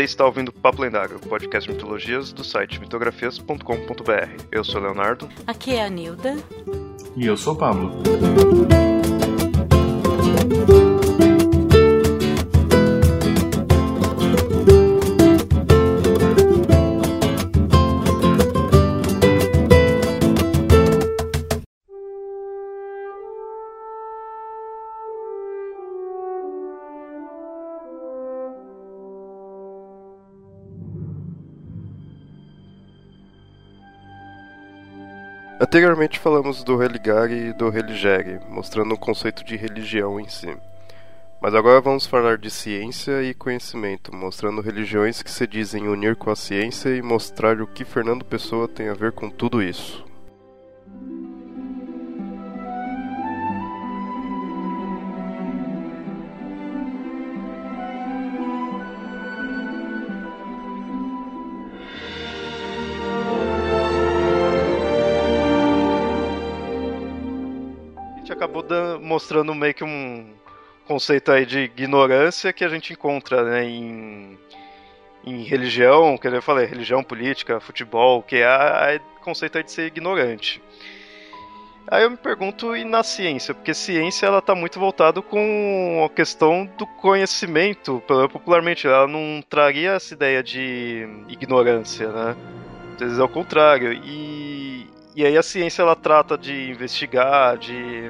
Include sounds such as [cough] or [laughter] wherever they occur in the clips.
Você está ouvindo Papo Lendário, podcast de mitologias do site mitografias.com.br. Eu sou o Leonardo. Aqui é a Nilda. E eu sou o Pablo. Anteriormente falamos do religare e do religere, mostrando o conceito de religião em si. Mas agora vamos falar de ciência e conhecimento, mostrando religiões que se dizem unir com a ciência e mostrar o que Fernando Pessoa tem a ver com tudo isso. Mostrando meio que um conceito aí de ignorância que a gente encontra né, em, em religião, que eu falei, religião, política, futebol, que é o conceito aí de ser ignorante. Aí eu me pergunto, e na ciência? Porque ciência ela está muito voltado com a questão do conhecimento, popularmente, ela não traria essa ideia de ignorância, né? Às vezes é o contrário. E, e aí a ciência ela trata de investigar, de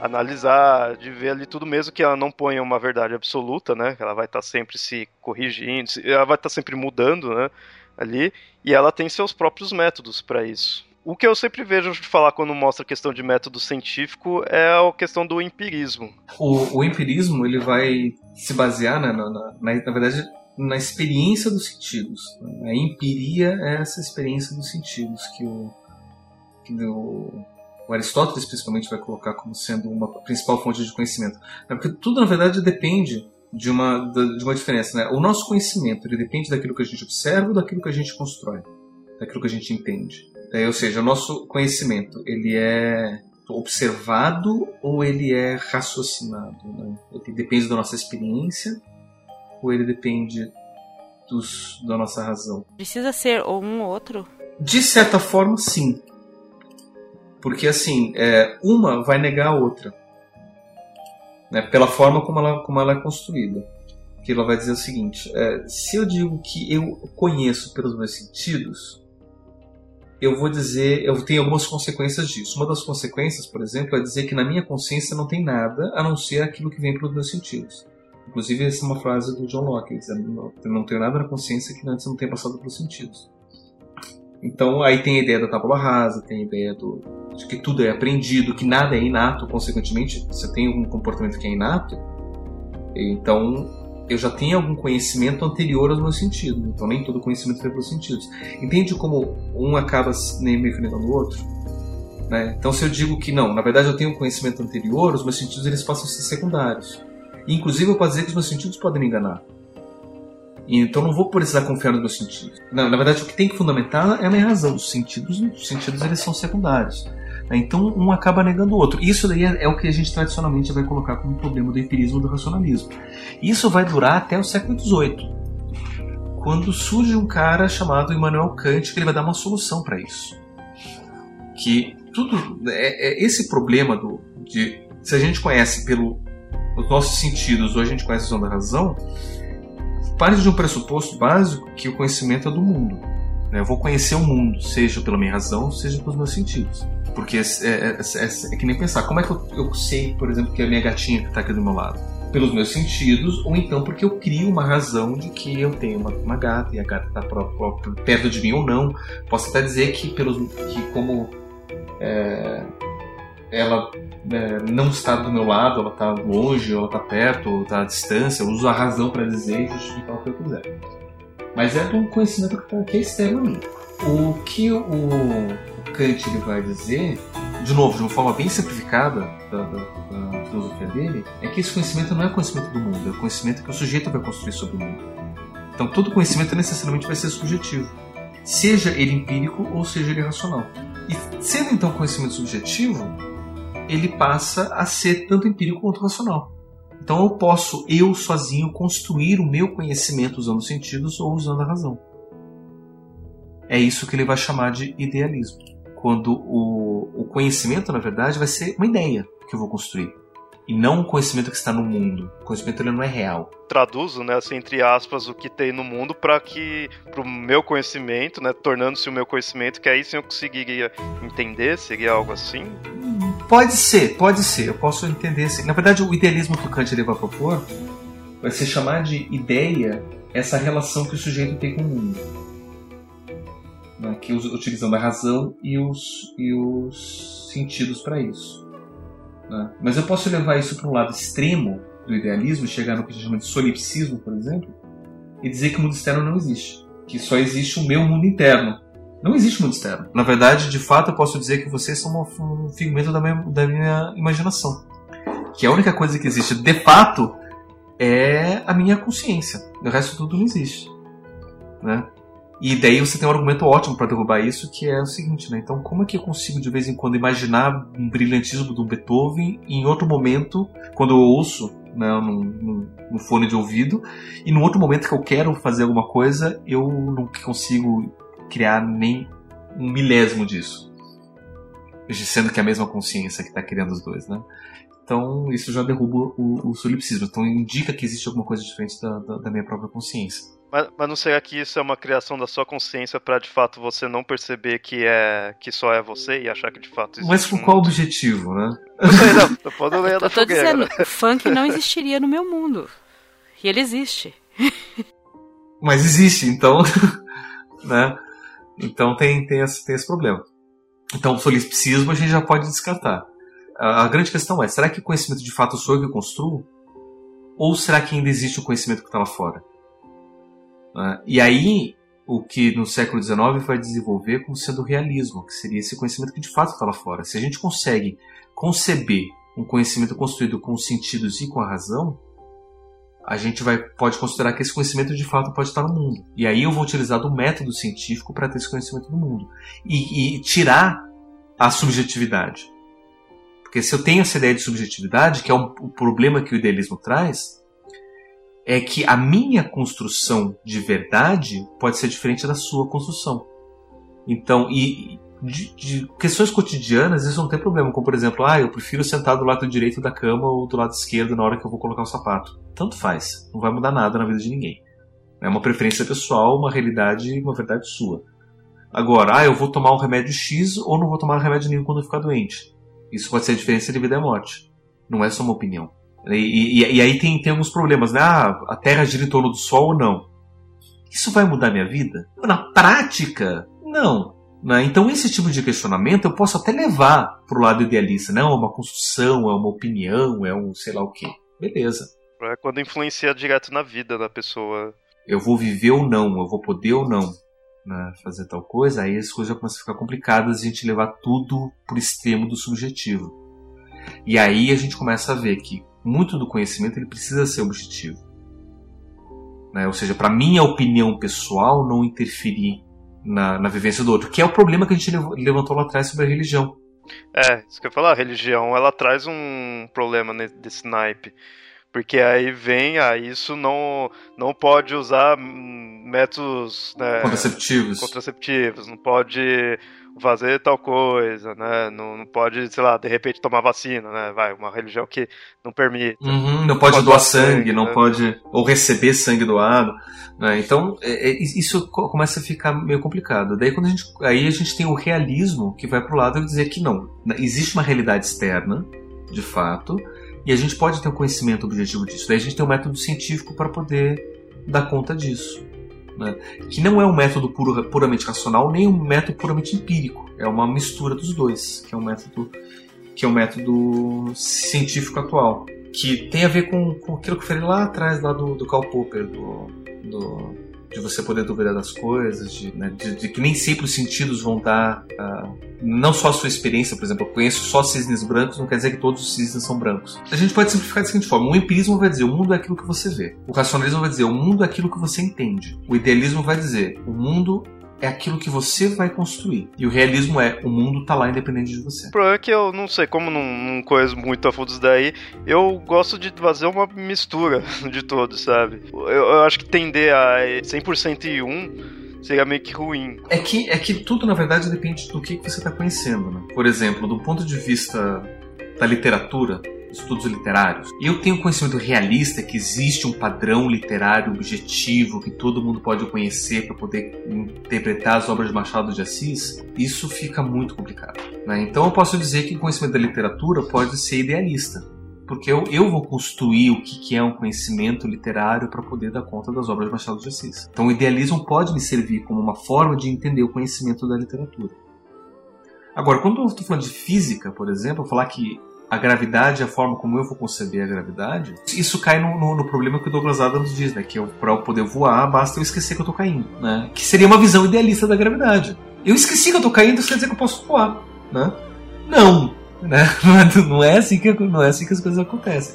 analisar, de ver ali tudo mesmo que ela não ponha uma verdade absoluta, né? Ela vai estar tá sempre se corrigindo, ela vai estar tá sempre mudando, né? Ali, e ela tem seus próprios métodos para isso. O que eu sempre vejo de falar quando mostra a questão de método científico é a questão do empirismo. O, o empirismo ele vai se basear, né, na, na, na verdade, na experiência dos sentidos. A empiria é essa experiência dos sentidos que o, que o o Aristóteles principalmente vai colocar como sendo uma principal fonte de conhecimento. É porque tudo, na verdade, depende de uma, de uma diferença. Né? O nosso conhecimento ele depende daquilo que a gente observa ou daquilo que a gente constrói, daquilo que a gente entende. É, ou seja, o nosso conhecimento ele é observado ou ele é raciocinado? Né? Ele depende da nossa experiência ou ele depende dos, da nossa razão? Precisa ser ou um ou outro? De certa forma, sim. Porque, assim, é, uma vai negar a outra. Né, pela forma como ela, como ela é construída. Que ela vai dizer o seguinte: é, se eu digo que eu conheço pelos meus sentidos, eu vou dizer, eu tenho algumas consequências disso. Uma das consequências, por exemplo, é dizer que na minha consciência não tem nada a não ser aquilo que vem pelos meus sentidos. Inclusive, essa é uma frase do John Locke: dizendo, não tenho nada na consciência que antes não tenha passado pelos sentidos. Então aí tem a ideia da tábua rasa, tem a ideia do, de que tudo é aprendido, que nada é inato, consequentemente, você tem algum comportamento que é inato, então eu já tenho algum conhecimento anterior aos meus sentidos, então nem todo conhecimento vem pelos sentidos. Entende como um acaba meio que o outro? Né? Então se eu digo que não, na verdade eu tenho um conhecimento anterior, os meus sentidos eles passam a ser secundários. inclusive eu posso dizer que os meus sentidos podem me enganar. Então não vou precisar confiar nos meus sentidos. Não, na verdade, o que tem que fundamentar é a minha razão. Os sentidos, os sentidos eles são secundários. Né? Então um acaba negando o outro. Isso daí é, é, o que a gente tradicionalmente vai colocar como problema do empirismo do racionalismo. Isso vai durar até o século XVIII, quando surge um cara chamado Immanuel Kant que ele vai dar uma solução para isso. Que tudo é, é, esse problema do de se a gente conhece pelo os nossos sentidos ou a gente conhece a razão, parte de um pressuposto básico que o conhecimento é do mundo. Né? Eu vou conhecer o mundo, seja pela minha razão, seja pelos meus sentidos. Porque é, é, é, é, que nem pensar, como é que eu, eu sei, por exemplo, que é a minha gatinha que está aqui do meu lado? Pelos meus sentidos, ou então porque eu crio uma razão de que eu tenho uma, uma gata e a gata está perto de mim ou não. Posso até dizer que, pelos, que como é, ela é, não está do meu lado, ela está longe, ela está perto, ou está à distância, eu uso a razão para dizer e justificar o que eu quiser. Mas é um conhecimento que, tá, que é externo a mim. O que o, Kant ele vai dizer, de novo, de uma forma bem simplificada da, da, da filosofia dele, é que esse conhecimento não é conhecimento do mundo, é conhecimento que o sujeito vai construir sobre o mundo. Então todo conhecimento necessariamente vai ser subjetivo, seja ele empírico ou seja ele racional. E sendo então conhecimento subjetivo, ele passa a ser tanto empírico quanto racional. Então eu posso, eu sozinho, construir o meu conhecimento usando os sentidos ou usando a razão. É isso que ele vai chamar de idealismo. Quando o, o conhecimento, na verdade, vai ser uma ideia que eu vou construir e não um conhecimento que está no mundo. O conhecimento ele não é real. Traduzo, né, assim, entre aspas, o que tem no mundo para que para o meu conhecimento, né, tornando-se o meu conhecimento, que aí sim eu conseguiria entender, seria algo assim. Pode ser, pode ser. Eu posso entender assim. Na verdade, o idealismo que o Kant ele vai propor vai ser chamar de ideia essa relação que o sujeito tem com o mundo. Né, que utilizando a razão e os, e os sentidos para isso. Né? Mas eu posso levar isso para um lado extremo do idealismo, chegar no que a gente chama de solipsismo, por exemplo, e dizer que o mundo externo não existe. Que só existe o meu mundo interno. Não existe mundo externo. Na verdade, de fato, eu posso dizer que vocês são um figmento da minha, da minha imaginação. Que a única coisa que existe de fato é a minha consciência. O resto tudo não existe. Né? E daí você tem um argumento ótimo para derrubar isso, que é o seguinte, né? Então, como é que eu consigo de vez em quando imaginar um brilhantismo do Beethoven e em outro momento, quando eu ouço né, no, no, no, fone de ouvido, e no outro momento que eu quero fazer alguma coisa, eu não consigo criar nem um milésimo disso. Sendo que é a mesma consciência que está criando os dois, né? Então, isso já derruba o, o solipsismo. Então, indica que existe alguma coisa diferente da, da, da minha própria consciência. Mas, mas não será que isso é uma criação da sua consciência para de fato você não perceber que é que só é você e achar que de fato existe Mas com qual objetivo, né? Não sei, [laughs] não. Tô falando eu, eu tô dizendo, [laughs] funk não existiria no meu mundo. E ele existe. Mas existe, então, [laughs] né? Então tem, tem, esse, tem esse problema. Então o solipsismo a gente já pode descartar. A, grande questão é, será que o conhecimento de fato sou eu que construo? Ou será que ainda existe o conhecimento que está lá fora? Né? E aí, o que no século XIX vai desenvolver como sendo o realismo, que seria esse conhecimento que de fato está lá fora. Se a gente consegue conceber um conhecimento construído com os sentidos e com a razão, a gente vai, pode considerar que esse conhecimento de fato pode estar no mundo. E aí eu vou utilizar do método científico para ter esse conhecimento no mundo. E, e, tirar a subjetividade. Porque se eu tenho essa ideia de subjetividade, que é um, o problema que o idealismo traz, é que a minha construção de verdade pode ser diferente da sua construção. Então, e de, de, questões cotidianas isso não tem problema, como por exemplo, ah, eu prefiro sentar do lado direito da cama ou do lado esquerdo na hora que eu vou colocar o sapato. Tanto faz, não vai mudar nada na vida de ninguém. É uma preferência pessoal, uma realidade, uma verdade sua. Agora, ah, eu vou tomar um remédio X ou não vou tomar remédio nenhum quando eu ficar doente. Isso pode ser a diferença de vida e morte. Não é só uma opinião. E, e, e, aí tem, tem alguns problemas, né? Ah, a Terra gira em torno do Sol ou não? Isso vai mudar minha vida? Na prática, não. Né? Então esse tipo de questionamento eu posso até levar para o lado idealista, não? Né? É uma construção, é uma opinião, é um sei lá o quê. Beleza. É quando influencia direto na vida da pessoa. Eu vou viver ou não, eu vou poder ou não né, fazer tal coisa, aí as coisas já começam a ficar complicadas e a gente levar tudo pro extremo do subjetivo. E aí a gente começa a ver que muito do conhecimento ele precisa ser objetivo. Né? Ou seja, para minha opinião pessoal não interferir na, na vivência do outro, que é o problema que a gente levantou lá atrás sobre a religião. É, isso que eu ia falar, a religião ela traz um problema desse naipe. Porque aí vem, ah, isso não, não pode usar métodos né, contraceptivos. contraceptivos, não pode fazer tal coisa, né? Não, não, pode, sei lá, de repente tomar vacina, né? Vai, uma religião que não permite. Uhum, não pode, pode doar sangue, sangue não né? pode. Ou receber sangue doado. Né? Então, é, é, isso começa a ficar meio complicado. Daí quando a gente. Aí a gente tem o realismo que vai pro lado e dizer que não. Existe uma realidade externa, de fato, e a gente pode ter um conhecimento objetivo disso. Daí a gente tem um método científico para poder dar conta disso né? que não é um método puro, puramente racional nem um método puramente empírico. É uma mistura dos dois, que é um método que é um método científico atual, que tem a ver com, com aquilo que eu falei lá atrás, lá do, do Karl Popper, do, do de você poder duvidar das coisas, de, né, de, de, que nem sempre os sentidos vão dar, uh, não só a sua experiência, por exemplo, eu conheço só cisnes brancos, não quer dizer que todos os cisnes são brancos. A gente pode simplificar da seguinte forma: o empirismo vai dizer o mundo é aquilo que você vê, o racionalismo vai dizer o mundo é aquilo que você entende, o idealismo vai dizer o mundo é aquilo que você vai construir. E o realismo é o mundo tá lá independente de você. O problema é que eu não sei, como não, não conheço muito a fundo isso daí, eu gosto de fazer uma mistura [laughs] de todos, sabe? Eu, eu acho que tender a 100% em um seria meio que ruim. É que, é que tudo, na verdade, depende do que você está conhecendo. Né? Por exemplo, do ponto de vista da literatura, estudos literários. Eu tenho conhecimento realista que existe um padrão literário objetivo que todo mundo pode conhecer para poder interpretar as obras de Machado de Assis. Isso fica muito complicado. Né? Então eu posso dizer que o conhecimento da literatura pode ser idealista. Porque eu, eu vou construir o que, que é um conhecimento literário para poder dar conta das obras de Machado de Assis. Então o idealismo pode me servir como uma forma de entender o conhecimento da literatura. Agora, quando eu estou falando de física, por exemplo, falar que a gravidade, a forma como eu vou conceber a gravidade, isso cai no, no, no problema que o Douglas Adams diz, né? Que para eu poder voar, basta eu esquecer que eu tô caindo, né? Que seria uma visão idealista da gravidade. Eu esqueci que eu tô caindo, isso quer dizer que eu posso voar, né? Não, né? [laughs] Não é assim que, não é assim que as coisas acontecem.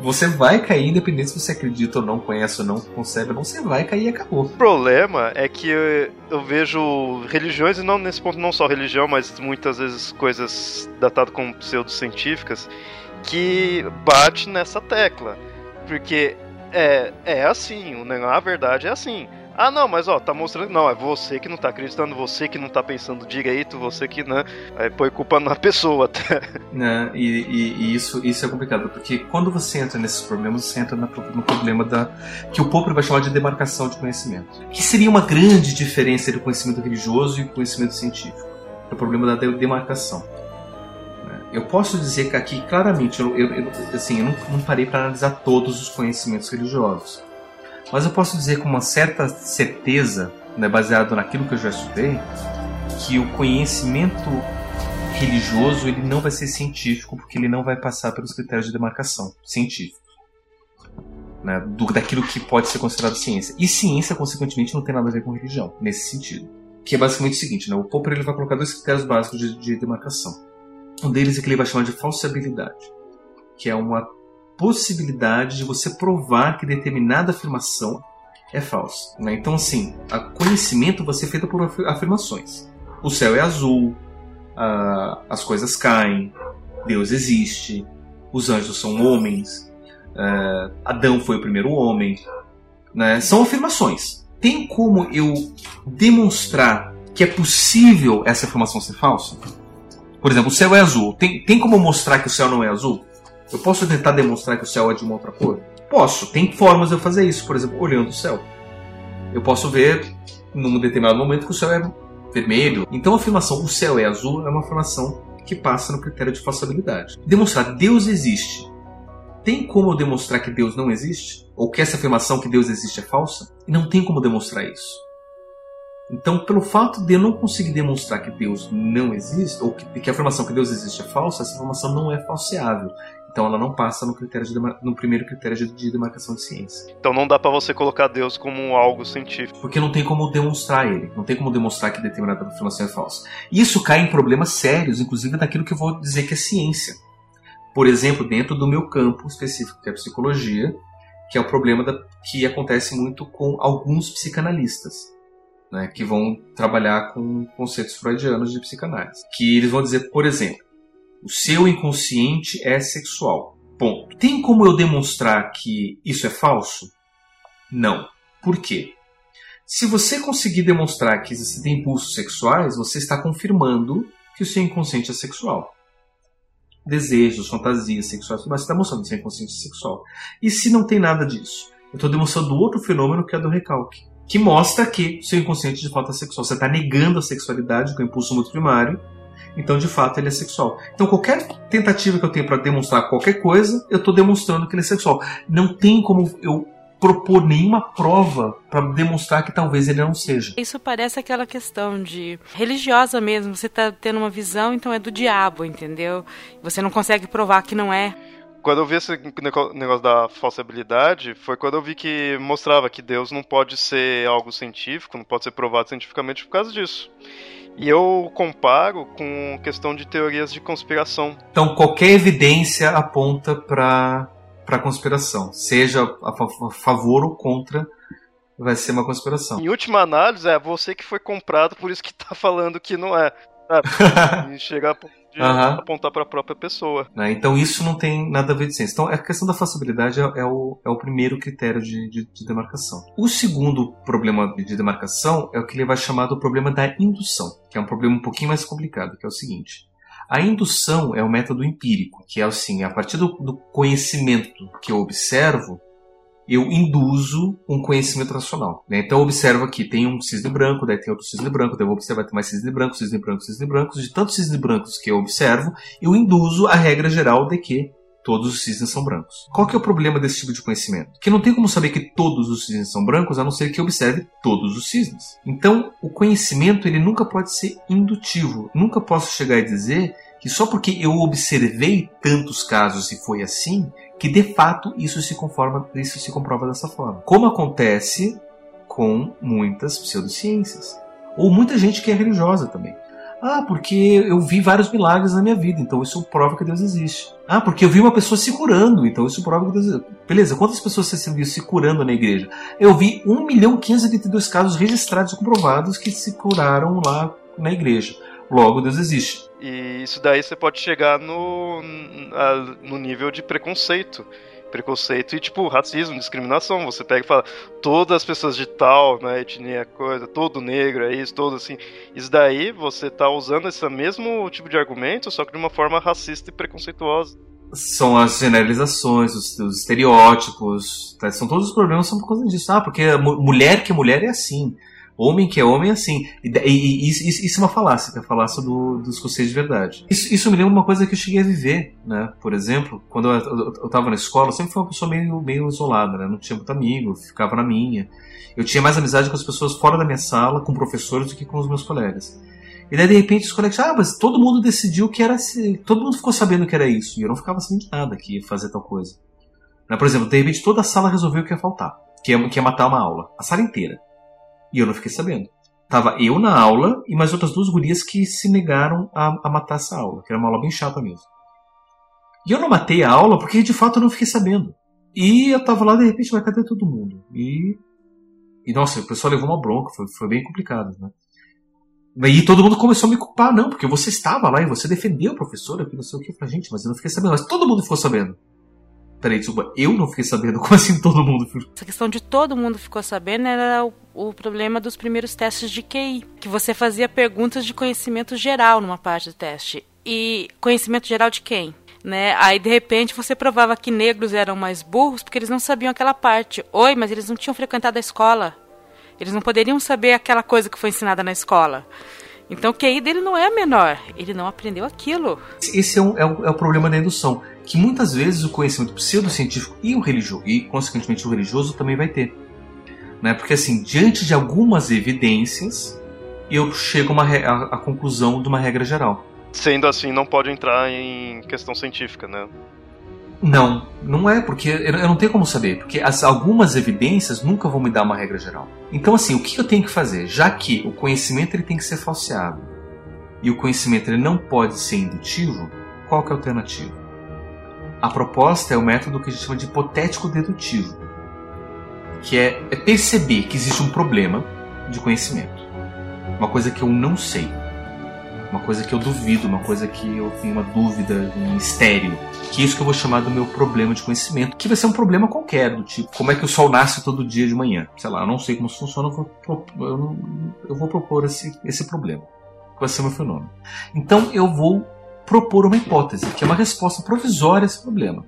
Você vai cair, independente se você acredita ou não, conhece ou não, concebe ou não, você vai cair e acabou. O problema é que eu, eu, vejo religiões, e não nesse ponto não só religião, mas muitas vezes coisas datadas como pseudocientíficas, que bate nessa tecla. Porque é, é assim, a verdade é assim. Ah, não, mas ó, tá mostrando. Não, é você que não tá acreditando, você que não tá pensando direito, você que, né? Aí põe culpa na [laughs] pessoa até. Né, e, e, e, isso, isso é complicado, porque quando você entra nesses problemas, você entra no, problema da. que o Popper vai chamar de demarcação de conhecimento. Que seria uma grande diferença entre o conhecimento religioso e o conhecimento científico. É o problema da demarcação. Né. Eu posso dizer que aqui, claramente, eu, eu, assim, eu não, não parei para analisar todos os conhecimentos religiosos. Mas eu posso dizer com uma certa certeza, né, baseado naquilo que eu já estudei, que o conhecimento religioso ele não vai ser científico porque ele não vai passar pelos critérios de demarcação científicos. Né, do, daquilo que pode ser considerado ciência. E ciência, consequentemente, não tem nada a ver com religião, nesse sentido. Que é basicamente o seguinte, né, o Popper ele vai colocar dois critérios básicos de, de demarcação. Um deles é que ele vai chamar de falsibilidade, que é uma possibilidade de você provar que determinada afirmação é falsa. Né? Então, assim, o conhecimento vai ser feito por afirmações. O céu é azul, a, as coisas caem, Deus existe, os anjos são homens, é, Adão foi o primeiro homem. Né? São afirmações. Tem como eu demonstrar que é possível essa afirmação ser falsa? Por exemplo, o céu é azul. Tem, tem como mostrar que o céu não é azul? Eu posso tentar demonstrar que o céu é de uma outra cor? Posso. Tem formas de eu fazer isso, por exemplo, olhando o céu. Eu posso ver, num determinado momento, que o céu é vermelho. Então a afirmação o céu é azul é uma afirmação que passa no critério de falsabilidade. Demonstrar Deus existe. Tem como eu demonstrar que Deus não existe? Ou que essa afirmação que Deus existe é falsa? Não tem como demonstrar isso. Então, pelo fato de eu não conseguir demonstrar que Deus não existe, ou que, que a afirmação que Deus existe é falsa, essa informação não é falseável. Então ela não passa no, critério de, no primeiro critério de, de, demarcação de ciência. Então não dá para você colocar Deus como algo científico. Porque não tem como demonstrar ele. Não tem como demonstrar que determinada afirmação é falsa. Isso cai em problemas sérios, inclusive daquilo que eu vou dizer que é ciência. Por exemplo, dentro do meu campo específico, que é a psicologia, que é o problema da, que acontece muito com alguns psicanalistas. Né, que vão trabalhar com conceitos freudianos de psicanálise. Que eles vão dizer, por exemplo, o seu inconsciente é sexual. Ponto. Tem como eu demonstrar que isso é falso? Não. Por quê? Se você conseguir demonstrar que você tem impulsos sexuais, você está confirmando que o seu inconsciente é sexual. Desejos, fantasias sexuais, mas você está mostrando que seu inconsciente é sexual. E se não tem nada disso? Eu estou demonstrando outro fenômeno que é do recalque, que mostra que seu inconsciente de fato é sexual. Você está negando a sexualidade com o impulso muito primário então de fato ele é sexual. Então qualquer tentativa que eu tenho para demonstrar qualquer coisa, eu estou demonstrando que ele é sexual. Não tem como eu propor nenhuma prova para demonstrar que talvez ele não seja. Isso parece aquela questão de religiosa mesmo. Você está tendo uma visão, então é do diabo, entendeu? Você não consegue provar que não é quando eu vi esse negócio da falsibilidade, foi quando eu vi que mostrava que Deus não pode ser algo científico, não pode ser provado cientificamente por causa disso. E eu comparo com questão de teorias de conspiração. Então, qualquer evidência aponta para para conspiração, seja a favor ou contra vai ser uma conspiração. Em última análise, é você que foi comprado, por isso que tá [laughs] falando que não é. [laughs] E chegar a de Aham. apontar para a própria pessoa. né? Então isso não tem nada a ver de ciência. Então a questão da falsibilidade é, é o, é o primeiro critério de, de- de demarcação. O segundo problema de demarcação é o que ele vai chamar do problema da indução, que é um problema um pouquinho mais complicado, que é o seguinte. A indução é o método empírico, que é assim, a partir do, do conhecimento que eu observo, eu induzo um conhecimento racional. né? Então eu observo aqui, tem um cisne branco, daí tem outro cisne branco, daí eu vou observar tem mais cisne branco, cisne branco, cisne branco. De tantos cisnes brancos que eu observo, eu induzo a regra geral de que todos os cisnes são brancos. Qual que é o problema desse tipo de conhecimento? Que não tem como saber que todos os cisnes são brancos, a não ser que observe todos os cisnes. Então, o conhecimento ele nunca pode ser indutivo. Nunca posso chegar a dizer que só porque eu observei tantos casos e foi assim, que de fato isso se conforma, isso se comprova dessa forma. Como acontece com muitas pseudociências. Ou muita gente que é religiosa também. Ah, porque eu vi vários milagres na minha vida, então isso prova que Deus existe. Ah, porque eu vi uma pessoa se curando, então isso prova que Deus existe. Beleza, quantas pessoas você viu se curando na igreja? Eu vi 1 milhão 522 casos registrados e comprovados que se curaram lá na igreja. Logo, Deus existe. E isso daí você pode chegar no, no nível de preconceito. Preconceito e, tipo, racismo, discriminação. Você pega e fala, todas as pessoas de tal, né, etnia, coisa, todo negro é isso, todo assim. Isso daí você tá usando esse mesmo tipo de argumento, só que de uma forma racista e preconceituosa. São as generalizações, os, os estereótipos, tá? são todos os problemas são por causa disso. Ah, porque mulher que é mulher é assim. Homem que é homem é assim. E, e- e isso, isso- é uma falácia, que é a falácia do, dos conceitos de verdade. Isso, isso me lembra uma coisa que eu cheguei a viver, né? Por exemplo, quando eu, eu, eu tava na escola, eu sempre fui uma pessoa meio, meio isolada, né? Não tinha muito amigo, ficava na minha. Eu tinha mais amizade com as pessoas fora da minha sala, com professores, do que com os meus colegas. E daí, de repente, os colegas, ah, mas todo mundo decidiu que era assim. Todo mundo ficou sabendo que era isso. E eu não ficava sabendo de nada que ia fazer tal coisa. Né? Por exemplo, de repente, toda a sala resolveu que ia faltar. Que ia, que ia matar uma aula. A sala inteira. E eu não fiquei sabendo. Tava eu na aula e mais outras duas gurias que se negaram a, a matar essa aula. Que era uma aula bem chata mesmo. E eu não matei a aula porque, de fato, eu não fiquei sabendo. E eu tava lá, de repente, vai, cadê todo mundo? E... E, nossa, o pessoal levou uma bronca. Foi, foi bem complicado, né? E todo mundo começou a me culpar, não, porque você estava lá e você defendeu o professor, que não sei o que. Falei, gente, mas eu não fiquei sabendo. Mas todo mundo ficou sabendo. Peraí, desculpa, eu não fiquei sabendo? [laughs] Como assim todo mundo ficou? Essa questão de todo mundo ficou sabendo era o, o problema dos primeiros testes de QI, que você fazia perguntas de conhecimento geral numa parte do teste. E conhecimento geral de quem? Né? Aí de repente você provava que negros eram mais burros porque eles não sabiam aquela parte. Oi, mas eles não tinham frequentado a escola. Eles não poderiam saber aquela coisa que foi ensinada na escola. Então o QI dele não é menor. Ele não aprendeu aquilo. Esse é, um- é o, é o problema da indução. Que muitas vezes o conhecimento pseudocientífico e o religioso, e consequentemente o religioso também vai ter. Né? Porque assim, diante de algumas evidências, eu chego a conclusão de uma regra geral. Sendo assim, não pode entrar em questão científica, né? Não, não é, porque eu eu não tenho como saber, porque as, algumas evidências nunca vão me dar uma regra geral. Então, assim, o que eu tenho que fazer? Já que o conhecimento ele tem que ser falseado e o conhecimento ele não pode ser indutivo, qual que é a alternativa? A proposta é o método que a gente chama de hipotético dedutivo, que é, é perceber que existe um problema de conhecimento, uma coisa que eu não sei, uma coisa que eu duvido, uma coisa que eu tenho uma dúvida, um mistério que é isso que eu vou chamar do meu problema de conhecimento, que vai ser um problema qualquer, do tipo, como é que o sol nasce todo dia de manhã? Sei lá, eu não sei como isso funciona, eu vou, eu eu vou propor esse, esse problema, que vai ser o meu fenômeno. Então eu vou propor uma hipótese, que é uma resposta provisória a esse problema.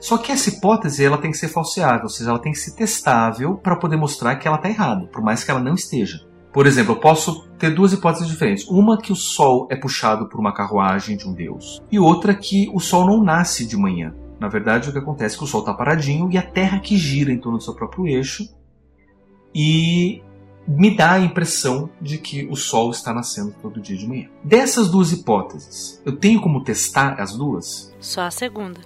Só que essa hipótese ela tem que ser falseável, ou seja, ela tem que ser testável para poder mostrar que ela está errada, por mais que ela não esteja. Por exemplo, eu posso ter duas hipóteses diferentes. Uma que o Sol é puxado por uma carruagem de um deus, e outra que o Sol não nasce de manhã. Na verdade, o que acontece é que o Sol está paradinho e a Terra que gira em torno do seu próprio eixo e me dá a impressão de que o Sol está nascendo todo dia de manhã. Dessas duas hipóteses, eu tenho como testar as duas? Só a segunda.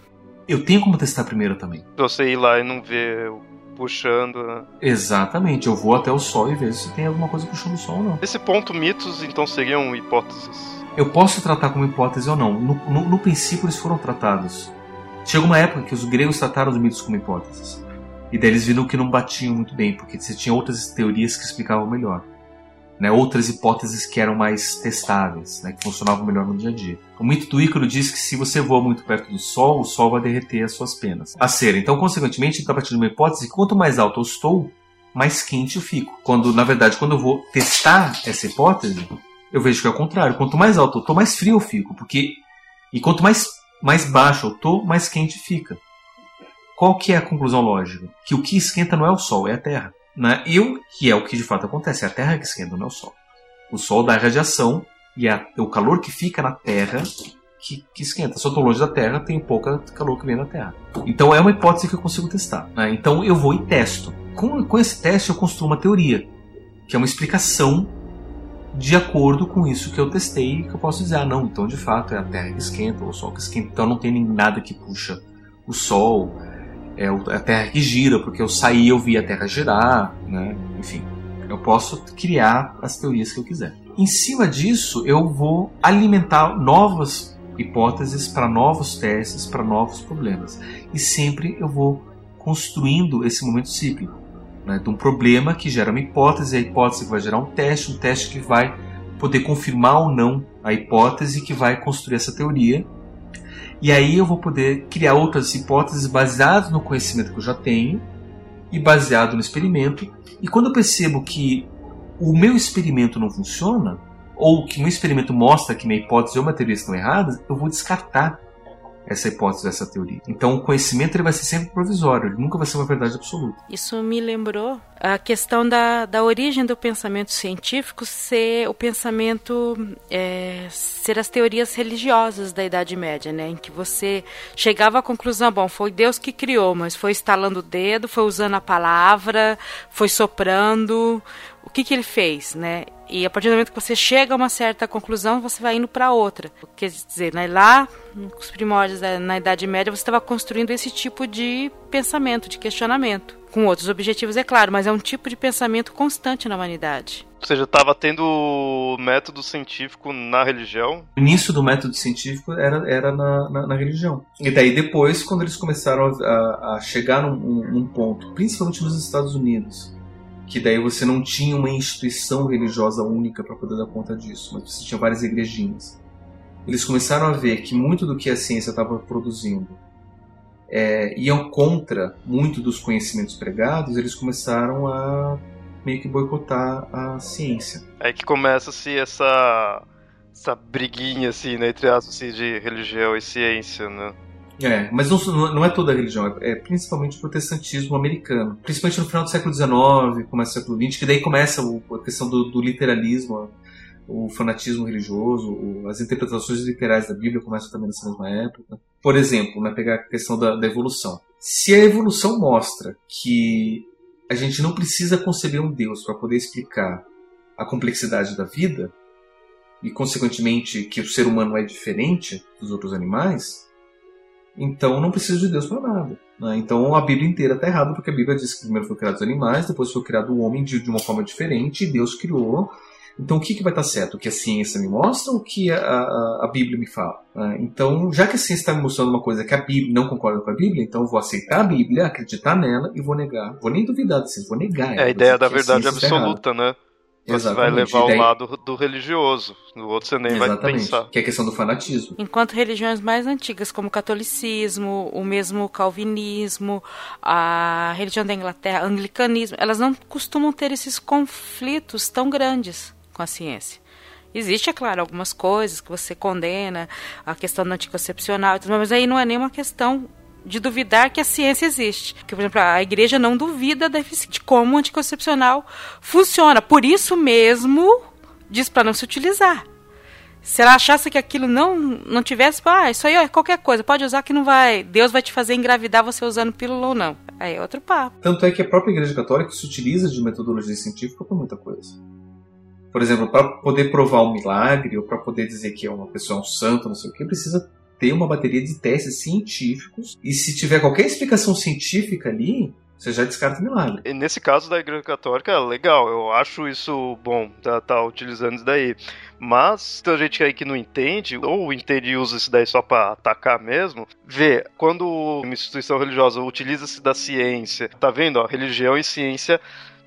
Eu tenho como testar a primeira também. Você ir lá e não ver puxando. né? Exatamente, eu vou até o Sol e vejo se tem alguma coisa puxando o Sol ou não. Nesse ponto, mitos então seriam hipóteses. Eu posso tratar como hipótese ou não. No, no- no princípio, eles foram tratados. Chegou uma época que os gregos trataram os mitos como hipóteses. E daí eles viram que não batiam muito bem, porque você tinha outras teorias que explicavam melhor. Né, outras hipóteses que eram mais testáveis, né, que funcionavam melhor no dia a dia. O mito do Ícaro diz que se você voa muito perto do Sol, o Sol vai derreter as suas penas. A cera. Então, consequentemente, está partindo de uma hipótese que quanto mais alto eu estou, mais quente eu fico. Quando, na verdade, quando eu vou testar essa hipótese, eu vejo que é o contrário. Quanto mais alto eu estou, mais frio eu fico. Porque e quanto mais, mais baixo eu estou, mais quente fica. Qual que é a conclusão lógica? Que o que esquenta não é o Sol, é a Terra. Né? E o que é o que de fato acontece? É a Terra que esquenta, não é o Sol. O Sol dá radiação e é o calor que fica na Terra que, que, esquenta. Eu estou longe da Terra, tem pouca calor que vem da Terra. Então é uma hipótese que eu consigo testar. Né? Então eu vou e testo. Com, com esse teste eu construo uma teoria, que é uma explicação de acordo com isso que eu testei, que eu posso dizer, ah não, então de fato é a Terra que esquenta, ou o Sol que esquenta, então não tem nada que puxa o Sol é a Terra que gira, porque eu saí e eu vi a Terra girar, né? Enfim, eu posso criar as teorias que eu quiser. Em cima disso, eu vou alimentar novas hipóteses para novos testes, para novos problemas. E sempre eu vou construindo esse momento cíclico. Né, de um problema que gera uma hipótese, a hipótese vai gerar um teste, um teste que vai poder confirmar ou não a hipótese que vai construir essa teoria e aí eu vou poder criar outras hipóteses baseadas no conhecimento que eu já tenho e baseado no experimento. E quando eu percebo que o meu experimento não funciona, ou que o meu experimento mostra que minha hipótese ou minha teoria estão erradas, eu vou descartar essa hipótese, essa teoria. Então o conhecimento ele vai ser sempre provisório, ele nunca vai ser uma verdade absoluta. Isso me lembrou a questão da, da origem do pensamento científico ser o pensamento, é, ser as teorias religiosas da Idade Média, né? Em que você chegava à conclusão, bom, foi Deus que criou, mas foi estalando o dedo, foi usando a palavra, foi soprando, que, que ele fez, né? E a partir do momento que você chega a uma certa conclusão, você vai indo para outra. Quer dizer, né, lá, nos primórdios da, na Idade Média, você estava construindo esse tipo de pensamento, de questionamento. Com outros objetivos, é claro, mas é um tipo de pensamento constante na humanidade. Ou seja, estava tendo método científico na religião? O início do método científico era, era na, na, na religião. E daí depois, quando eles começaram a, a chegar num, num ponto, principalmente nos Estados Unidos, que daí você não tinha uma instituição religiosa única para poder dar conta disso, mas você tinha várias igrejinhas. Eles começaram a ver que muito do que a ciência estava produzindo é, iam contra muito dos conhecimentos pregados, eles começaram a meio que boicotar a ciência. É que começa-se essa essa briguinha assim, né, entre aspas, assim, de religião e ciência, né? É, mas não, não é toda a religião, é, é principalmente o protestantismo americano. Principalmente no final do século XIX, começa o século XX, que daí começa a questão do, do literalismo, o fanatismo religioso, as interpretações literais da Bíblia começam também nessa mesma época. Por exemplo, né, pegar a questão da, da evolução. Se a evolução mostra que a gente não precisa conceber um Deus para poder explicar a complexidade da vida, e consequentemente que o ser humano é diferente dos outros animais, então não precisa de Deus para nada. Né? Então a Bíblia inteira está errada, porque a Bíblia diz que primeiro foi criado os animais, depois foi criado o homem de, de uma forma diferente, e Deus criou. Então o que, que vai estar tá certo? O que a ciência me mostra ou o que a, a, a Bíblia me fala? Né? Então, já que a ciência está me mostrando uma coisa que a Bíblia não concorda com a Bíblia, então eu vou aceitar a Bíblia, acreditar nela e vou negar. Vou nem duvidar da ciência, vou negar. É a ideia da verdade absoluta, né? Você vai levar o lado do religioso, no outro você nem Exatamente. vai pensar. Que é a questão do fanatismo. Enquanto religiões mais antigas, como o catolicismo, o mesmo calvinismo, a religião da Inglaterra, o anglicanismo, elas não costumam ter esses conflitos tão grandes com a ciência. Existe, é claro, algumas coisas que você condena, a questão do anticoncepcional, mas aí não é nenhuma questão de duvidar que a ciência existe. Que, por exemplo, a igreja não duvida de como o anticoncepcional funciona. Por isso mesmo, diz para não se utilizar. Se ela achasse que aquilo não não tivesse, ah, isso aí é qualquer coisa, pode usar que não vai, Deus vai te fazer engravidar você usando pílula ou não. Aí é outro papo. Tanto é que a própria Igreja Católica se utiliza de metodologia científica para muita coisa. Por exemplo, para poder provar um milagre ou para poder dizer que uma pessoa é um santo, não sei o que, precisa ter uma bateria de testes científicos e se tiver qualquer explicação científica ali, Você já descarta o milagre. Nesse caso da Igreja Católica, legal, eu acho isso bom, tá, tá utilizando isso daí. Mas tem gente aí que não entende, ou entende e usa isso daí só para atacar mesmo, vê, quando uma instituição religiosa utiliza-se da ciência, tá vendo? Ó, religião e ciência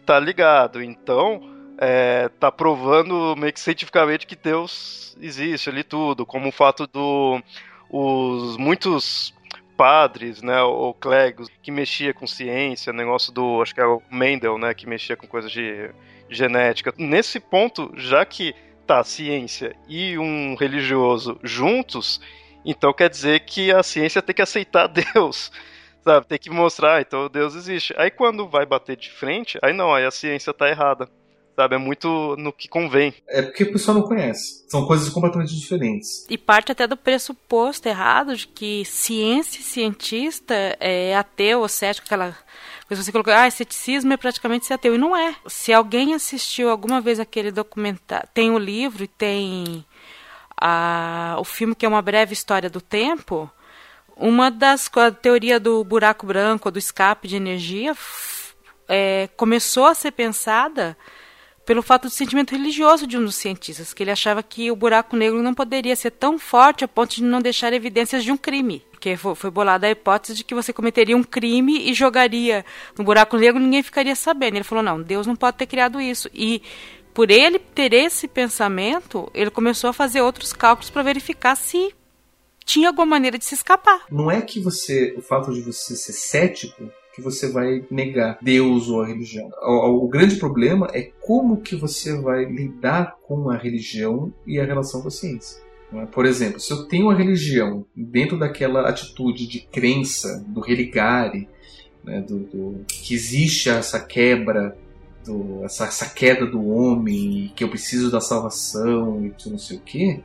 tá ligado. Então, é, tá provando meio que cientificamente que Deus existe ali tudo, como o fato do os muitos padres, né, ou clérigos que mexia com ciência, negócio do, acho que era o Mendel, né, que mexia com coisas de genética. Nesse ponto, já que tá a ciência e um religioso juntos, então quer dizer que a ciência tem que aceitar [laughs] Deus, sabe? Tem que mostrar, então Deus existe. Aí quando vai bater de frente, aí não, aí a ciência tá errada sabe? É muito no que convém. É porque o pessoal não conhece. São coisas completamente diferentes. E parte até do pressuposto errado de que ciência e cientista é ateu ou cético, aquela coisa que você colocou, ah, ceticismo é praticamente ser ateu. E não é. Se alguém assistiu alguma vez aquele documentário, tem o livro e tem a, o filme que é uma breve história do tempo, uma das a teoria do buraco branco, do escape de energia, é, começou a ser pensada pelo fato do sentimento religioso de um dos cientistas, que ele achava que o buraco negro não poderia ser tão forte a ponto de não deixar evidências de um crime. Porque foi bolada a hipótese de que você cometeria um crime e jogaria no buraco negro ninguém ficaria sabendo. Ele falou: não, Deus não pode ter criado isso. E por ele ter esse pensamento, ele começou a fazer outros cálculos para verificar se tinha alguma maneira de se escapar. Não é que você, o fato de você ser cético que você vai negar Deus ou a religião. O, o, grande problema é como que você vai lidar com a religião e a relação com a ciência. É? Por exemplo, se eu tenho a religião dentro daquela atitude de crença, do religare, né, do, do, que existe essa quebra, do, essa, essa, queda do homem, que eu preciso da salvação e não sei o que,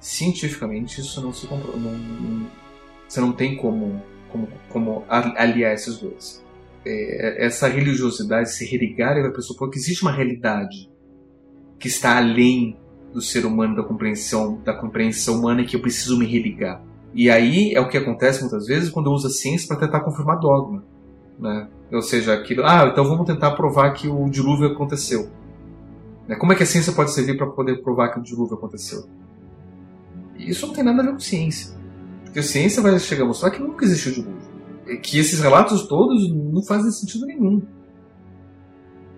cientificamente isso não se comprova. Não, não, você não tem como como, como aliar esses dois. É, essa religiosidade, esse religar, vai pressupor que existe uma realidade que está além do ser humano, da compreensão, da compreensão humana e que eu preciso me religar. E aí é o que acontece muitas vezes quando eu uso a ciência para tentar confirmar dogma. Né? Ou seja, aquilo, ah, então vamos tentar provar que o dilúvio aconteceu. Né? Como é que a ciência pode servir para poder provar que o dilúvio aconteceu? Isso não tem nada a ver com ciência. Porque a ciência vai chegar a mostrar que nunca existiu dilúvio. Que esses relatos todos não fazem sentido nenhum.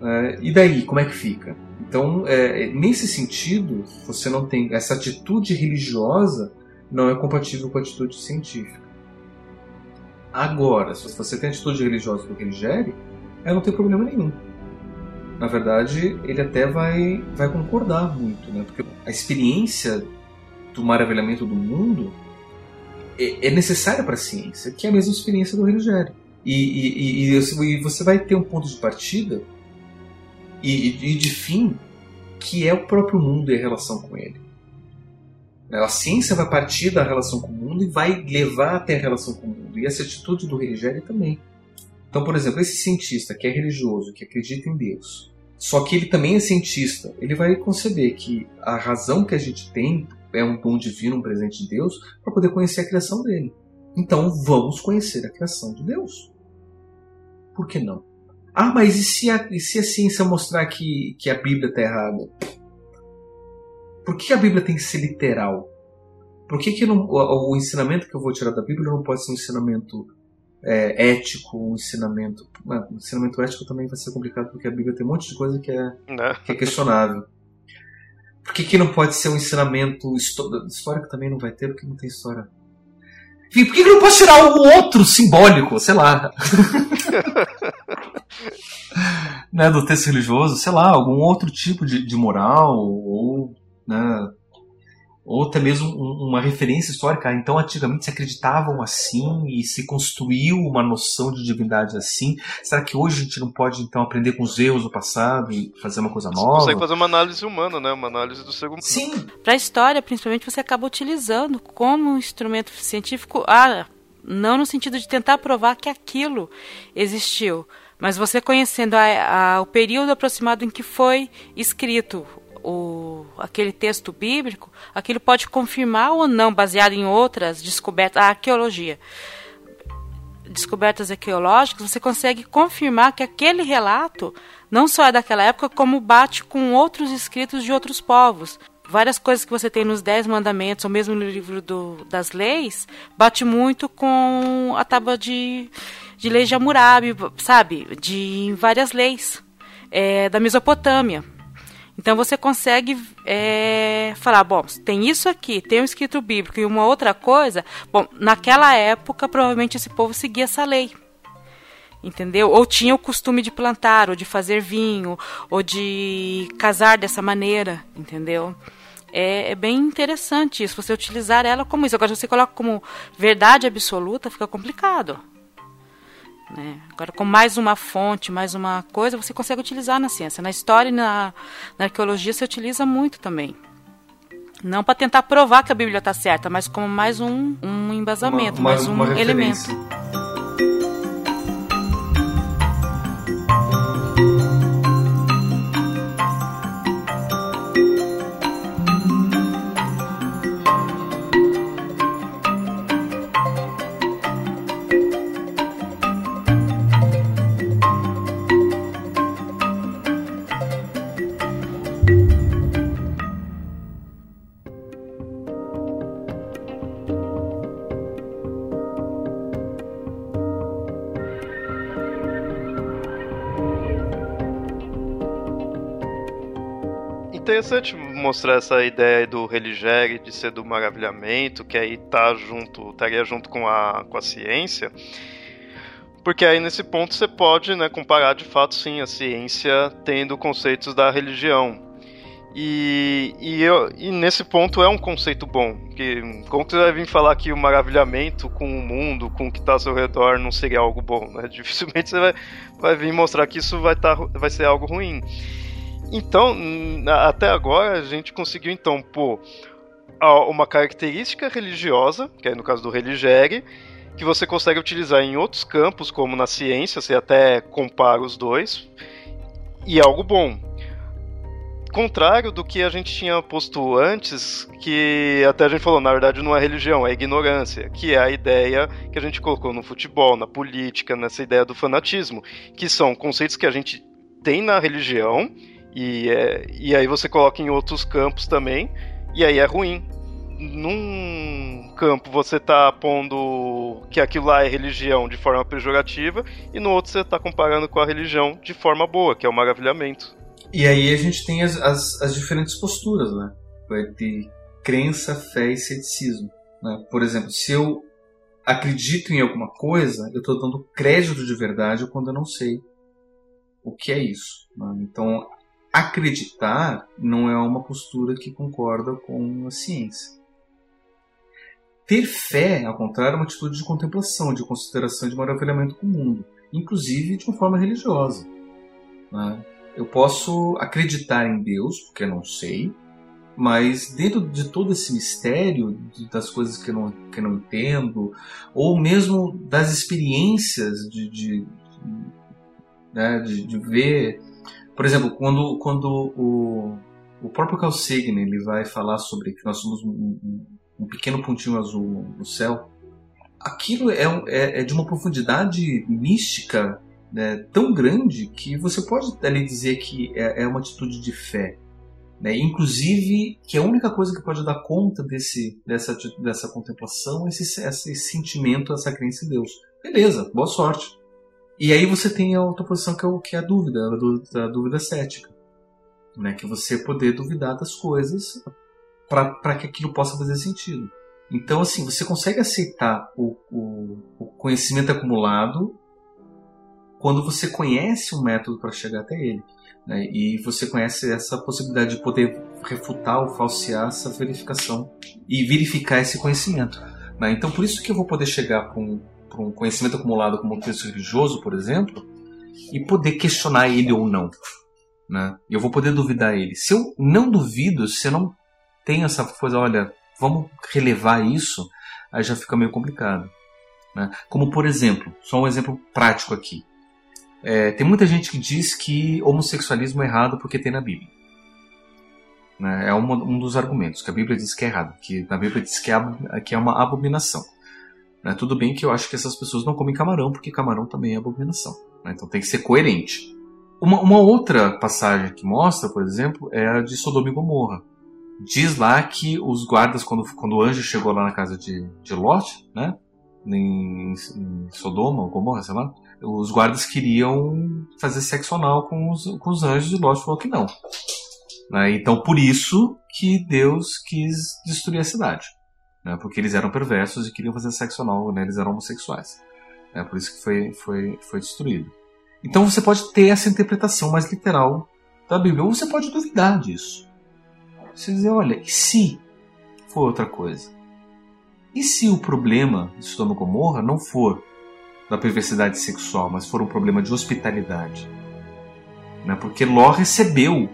É, e daí, como é que fica? Então, é, nesse sentido, você não tem. Essa atitude religiosa não é compatível com a atitude científica. Agora, se você tem atitude religiosa do que ele gere, ela não tem problema nenhum. Na verdade, ele até vai, vai concordar muito, né? Porque a experiência do maravilhamento do mundo é, é necessária para a ciência, que é a mesma experiência do religério. E, e, e, e, você vai ter um ponto de partida e, e, de fim que é o próprio mundo e a relação com ele. A ciência vai partir da relação com o mundo e vai levar até a relação com o mundo. E essa atitude do religério também. Então, por exemplo, esse cientista que é religioso, que acredita em Deus, só que ele também é cientista, ele vai conceber que a razão que a gente tem é um dom divino, um presente de Deus, para poder conhecer a criação dele. Então vamos conhecer a criação de Deus. Por que não? Ah, mas e se a, e se a ciência mostrar que, que a Bíblia está errada? Por que a Bíblia tem que ser literal? Por que, que não, o, o, ensinamento que eu vou tirar da Bíblia não pode ser um ensinamento é, ético, um ensinamento. Um ensinamento ético também vai ser complicado porque a Bíblia tem um monte de coisa que é, né? que é questionável. Por que, que não pode ser um ensinamento histórico também não vai ter, porque não tem história. Enfim, por que, que não pode tirar algo outro simbólico, sei lá. [laughs] né, do texto religioso, sei lá, algum outro tipo de, de moral, ou né, ou até mesmo uma referência histórica. Então, antigamente se acreditavam assim e se construiu uma noção de divindade assim. Será que hoje a gente não pode então aprender com os erros do passado e fazer uma coisa nova? Você consegue fazer uma análise humana, né? Uma análise do segundo. Sim. Para a história, principalmente, você acaba utilizando como instrumento científico, ah, não no sentido de tentar provar que aquilo existiu, mas você conhecendo a, a, o período aproximado em que foi escrito, o, aquele texto bíblico, aquilo pode confirmar ou não, baseado em outras descobertas, a arqueologia. descobertas arqueológicas, você consegue confirmar que aquele relato não só é daquela época, como bate com outros escritos de outros povos. Várias coisas que você tem nos Dez Mandamentos, ou mesmo no livro do, das leis, bate muito com a tábua de, de leis de Hammurabi, sabe? De várias leis é, da Mesopotâmia. Então você consegue é, falar, bom, tem isso aqui, tem um escrito bíblico e uma outra coisa. Bom, naquela época provavelmente esse povo seguia essa lei. Entendeu? Ou tinha o costume de plantar, ou de fazer vinho, ou de casar dessa maneira, entendeu? É, é, bem interessante isso, você utilizar ela como isso. Agora, se você coloca como verdade absoluta, fica complicado. Né? Agora, com mais uma fonte, mais uma coisa, você consegue utilizar na ciência. Na história e na, na arqueologia, você utiliza muito também. Não para tentar provar que a Bíblia está certa, mas como mais um, um embasamento, uma, uma, mais um elemento. Interessante mostrar essa ideia do religere de ser do maravilhamento, que aí tá junto, estaria junto com a, com a ciência. Porque aí nesse ponto você pode né, comparar de fato sim a ciência tendo conceitos da religião. E, e, eu, e nesse ponto é um conceito bom. Que, como que você vai vir falar que o maravilhamento com o mundo, com o que está ao seu redor, não seria algo bom? Né? [laughs] Dificilmente você vai, vai vir mostrar que isso vai, tá, vai ser algo ruim. Então, até agora a gente conseguiu então pôr uma característica religiosa, que é no caso do religere, que você consegue utilizar em outros campos, como na ciência, você até compara os dois, e é algo bom. Contrário do que a gente tinha posto antes, que até a gente falou, na verdade não é religião, é ignorância, que é a ideia que a gente colocou no futebol, na política, nessa ideia do fanatismo, que são conceitos que a gente tem na religião e, é, e aí você coloca em outros campos também, e aí é ruim. Num campo você está pondo que aquilo lá é religião de forma pejorativa, e no outro você está comparando com a religião de forma boa, que é o maravilhamento. E aí a gente tem as, as, as diferentes posturas, né? Vai ter crença, fé e ceticismo. Né? Por exemplo, se eu acredito em alguma coisa, eu estou dando crédito de verdade quando eu não sei o que é isso. Né? Então, acreditar não é uma postura que concorda com a ciência. Ter fé, ao contrário, é uma atitude de contemplação, de consideração de maravilhamento com o mundo, inclusive de uma forma religiosa. Né? Eu posso acreditar em Deus, porque eu não sei, mas dentro de todo esse mistério das coisas que eu não, que eu não entendo, ou mesmo das experiências de, de, né, de, de ver por exemplo, quando, quando o, o próprio Carl Sagan ele vai falar sobre que nós somos um, um, um pequeno pontinho azul no céu, aquilo é, é, é de uma profundidade mística né, tão grande que você pode ali dizer que é, é uma atitude de fé. Né? Inclusive, que a única coisa que pode dar conta desse, dessa, dessa contemplação é esse, esse sentimento, essa crença em Deus. Beleza, boa sorte. E aí você tem a outra posição que é, o, que é a dúvida, a dúvida, a dúvida cética. Né? Que você poder duvidar das coisas para que aquilo possa fazer sentido. Então, assim, você consegue aceitar o, o, o conhecimento acumulado quando você conhece um método para chegar até ele. Né? E você conhece essa possibilidade de poder refutar ou falsear essa verificação e verificar esse conhecimento. Né? Então, por isso que eu vou poder chegar com para um conhecimento acumulado como um texto religioso, por exemplo, e poder questionar ele ou não. Né? Eu vou poder duvidar ele. Se eu não duvido, se eu não tenho essa coisa, olha, vamos relevar isso, aí já fica meio complicado. Né? Como, por exemplo, só um exemplo prático aqui. É, tem muita gente que diz que homossexualismo é errado porque tem na Bíblia. Né? É uma, um dos argumentos, que a Bíblia diz que é errado, que na Bíblia diz que é, que é uma abominação. Né? Tudo bem que eu acho que essas pessoas não comem camarão, porque camarão também é abominação. Né? Então tem que ser coerente. Uma, uma, outra passagem que mostra, por exemplo, é a de Sodoma e Gomorra. Diz lá que os guardas, quando, quando o anjo chegou lá na casa de, de Lot, né? Em, em Sodoma ou Gomorra, sei lá, os guardas queriam fazer sexo anal com os, com os anjos e Lot falou que não. Né? Então, por isso que Deus quis destruir a cidade. Né? Porque eles eram perversos e queriam fazer sexo anal, né? eles eram homossexuais. É por isso que foi, foi, foi destruído. Então você pode ter essa interpretação mais literal da Bíblia, ou você pode duvidar disso. Você dizer, olha, e se for outra coisa? E se o problema de Sodoma e Gomorra não for da perversidade sexual, mas for um problema de hospitalidade? Né? Porque Ló recebeu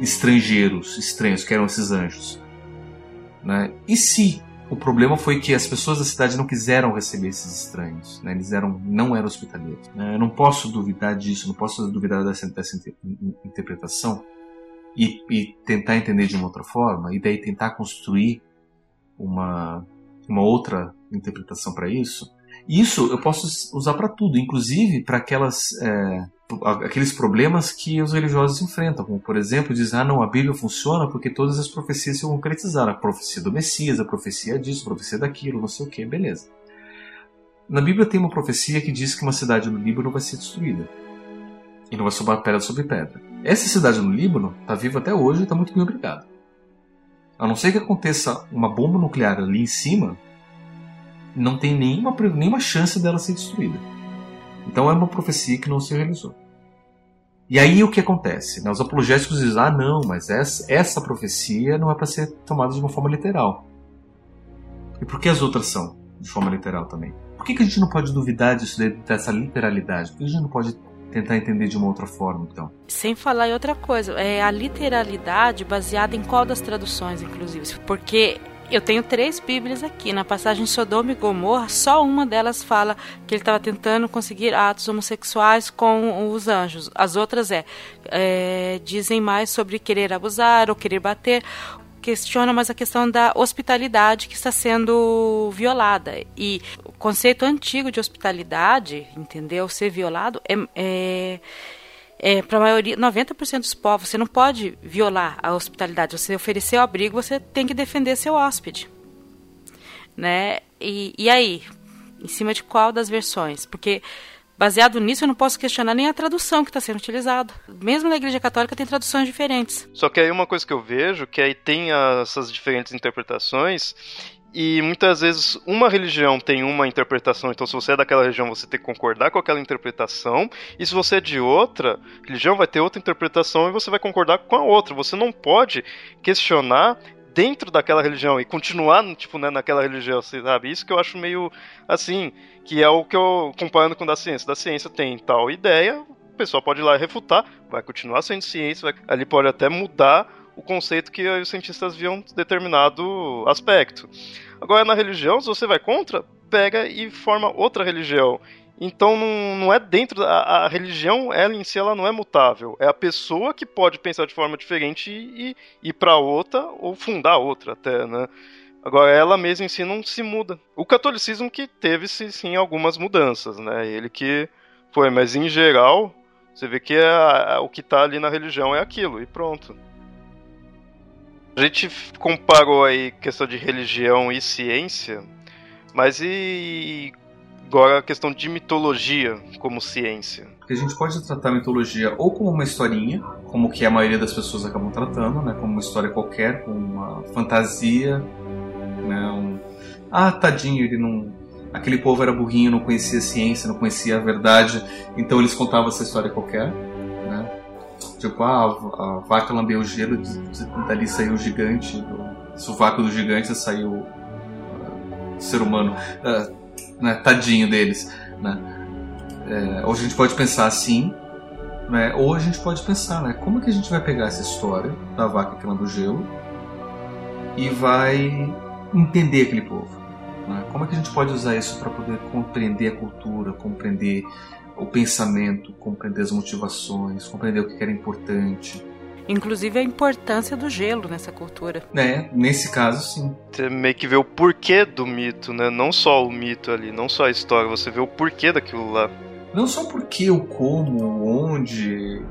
estrangeiros, estranhos, que eram esses anjos. Né? E se o problema foi que as pessoas da cidade não quiseram receber esses estranhos, né? eles eram, não eram hospitaleiros. Né? Eu não posso duvidar disso, não posso duvidar dessa, dessa interpretação e, e, tentar entender de uma outra forma, e daí tentar construir uma, uma outra interpretação para isso. Isso eu posso usar para tudo, inclusive para aquelas é, aqueles problemas que os religiosos enfrentam, como por exemplo dizer, ah não, a Bíblia funciona porque todas as profecias se concretizaram, a profecia do Messias, a profecia disso, a profecia daquilo, não sei o que, beleza. Na Bíblia tem uma profecia que diz que uma cidade no Líbano vai ser destruída e não vai sobrar pedra sobre pedra. Essa cidade no Líbano está viva até hoje e está muito bem obrigada. A não ser que aconteça uma bomba nuclear ali em cima, não tem nenhuma, nenhuma chance dela ser destruída. Então é uma profecia que não se realizou. E aí o que acontece? Né? Os apologéticos dizem: ah, não, mas essa, essa profecia não é para ser tomada de uma forma literal. E por que as outras são de forma literal também? Por que, que a gente não pode duvidar disso, dessa literalidade? Por que a gente não pode tentar entender de uma outra forma, então? Sem falar em outra coisa, é a literalidade baseada em qual das traduções, inclusive? Porque eu tenho três Bíblias aqui. Na passagem Sodoma e Gomorra, só uma delas fala que ele estava tentando conseguir atos homossexuais com os anjos. As outras é, é, dizem mais sobre querer abusar ou querer bater. Questiona mais a questão da hospitalidade que está sendo violada. E o conceito antigo de hospitalidade, entendeu? Ser violado é, é é, para a maioria, 90% dos povos, você não pode violar a hospitalidade. Você ofereceu abrigo, você tem que defender seu hóspede. Né? E, e aí? Em cima de qual das versões? Porque baseado nisso, eu não posso questionar nem a tradução que está sendo utilizada. Mesmo na Igreja Católica tem traduções diferentes. Só que aí uma coisa que eu vejo, que aí tem essas diferentes interpretações, e muitas vezes uma religião tem uma interpretação, então se você é daquela religião você tem que concordar com aquela interpretação, e se você é de outra religião vai ter outra interpretação e você vai concordar com a outra. Você não pode questionar dentro daquela religião e continuar tipo né, naquela religião, sabe? Isso que eu acho meio assim, que é o que eu comparando com da ciência. Da ciência tem tal ideia, o pessoal pode ir lá refutar, vai continuar sendo ciência, vai, ali pode até mudar o conceito que os cientistas viam determinado aspecto. Agora, na religião, se você vai contra, pega e forma outra religião. Então não, não é dentro da a religião, ela em si ela não é mutável. É a pessoa que pode pensar de forma diferente e, ir para outra ou fundar outra até, né? Agora ela mesma em si não se muda. O catolicismo que teve sim algumas mudanças, né? Ele que foi, mas em geral você vê que é, o que está ali na religião é aquilo e pronto. A gente comparou aí questão de religião e ciência, mas e agora a questão de mitologia como ciência? a gente pode tratar a mitologia ou como uma historinha, como que a maioria das pessoas acabam tratando, né, como uma história qualquer, como uma fantasia, né, um... ah, tadinho, ele não aquele povo era burrinho, não conhecia a ciência, não conhecia a verdade, então eles contavam essa história qualquer. Tipo, ah, a vaca lambeu o gelo, dali saiu o gigante, do sovaco do gigante saiu o ser humano. Uh, né, tadinho deles. Né? É, ou a gente pode pensar assim, né? ou a gente pode pensar, né? como que a gente vai pegar essa história da vaca que lambeu o gelo e vai entender aquele povo? Né? Como é que a gente pode usar isso para poder compreender a cultura, compreender o pensamento, compreender as motivações, compreender o que era importante. Inclusive a importância do gelo nessa cultura. É, nesse caso sim. Você meio que vê o porquê do mito, né? Não só o mito ali, não só a história, você vê o porquê daquilo lá. Não só porquê, o como, onde.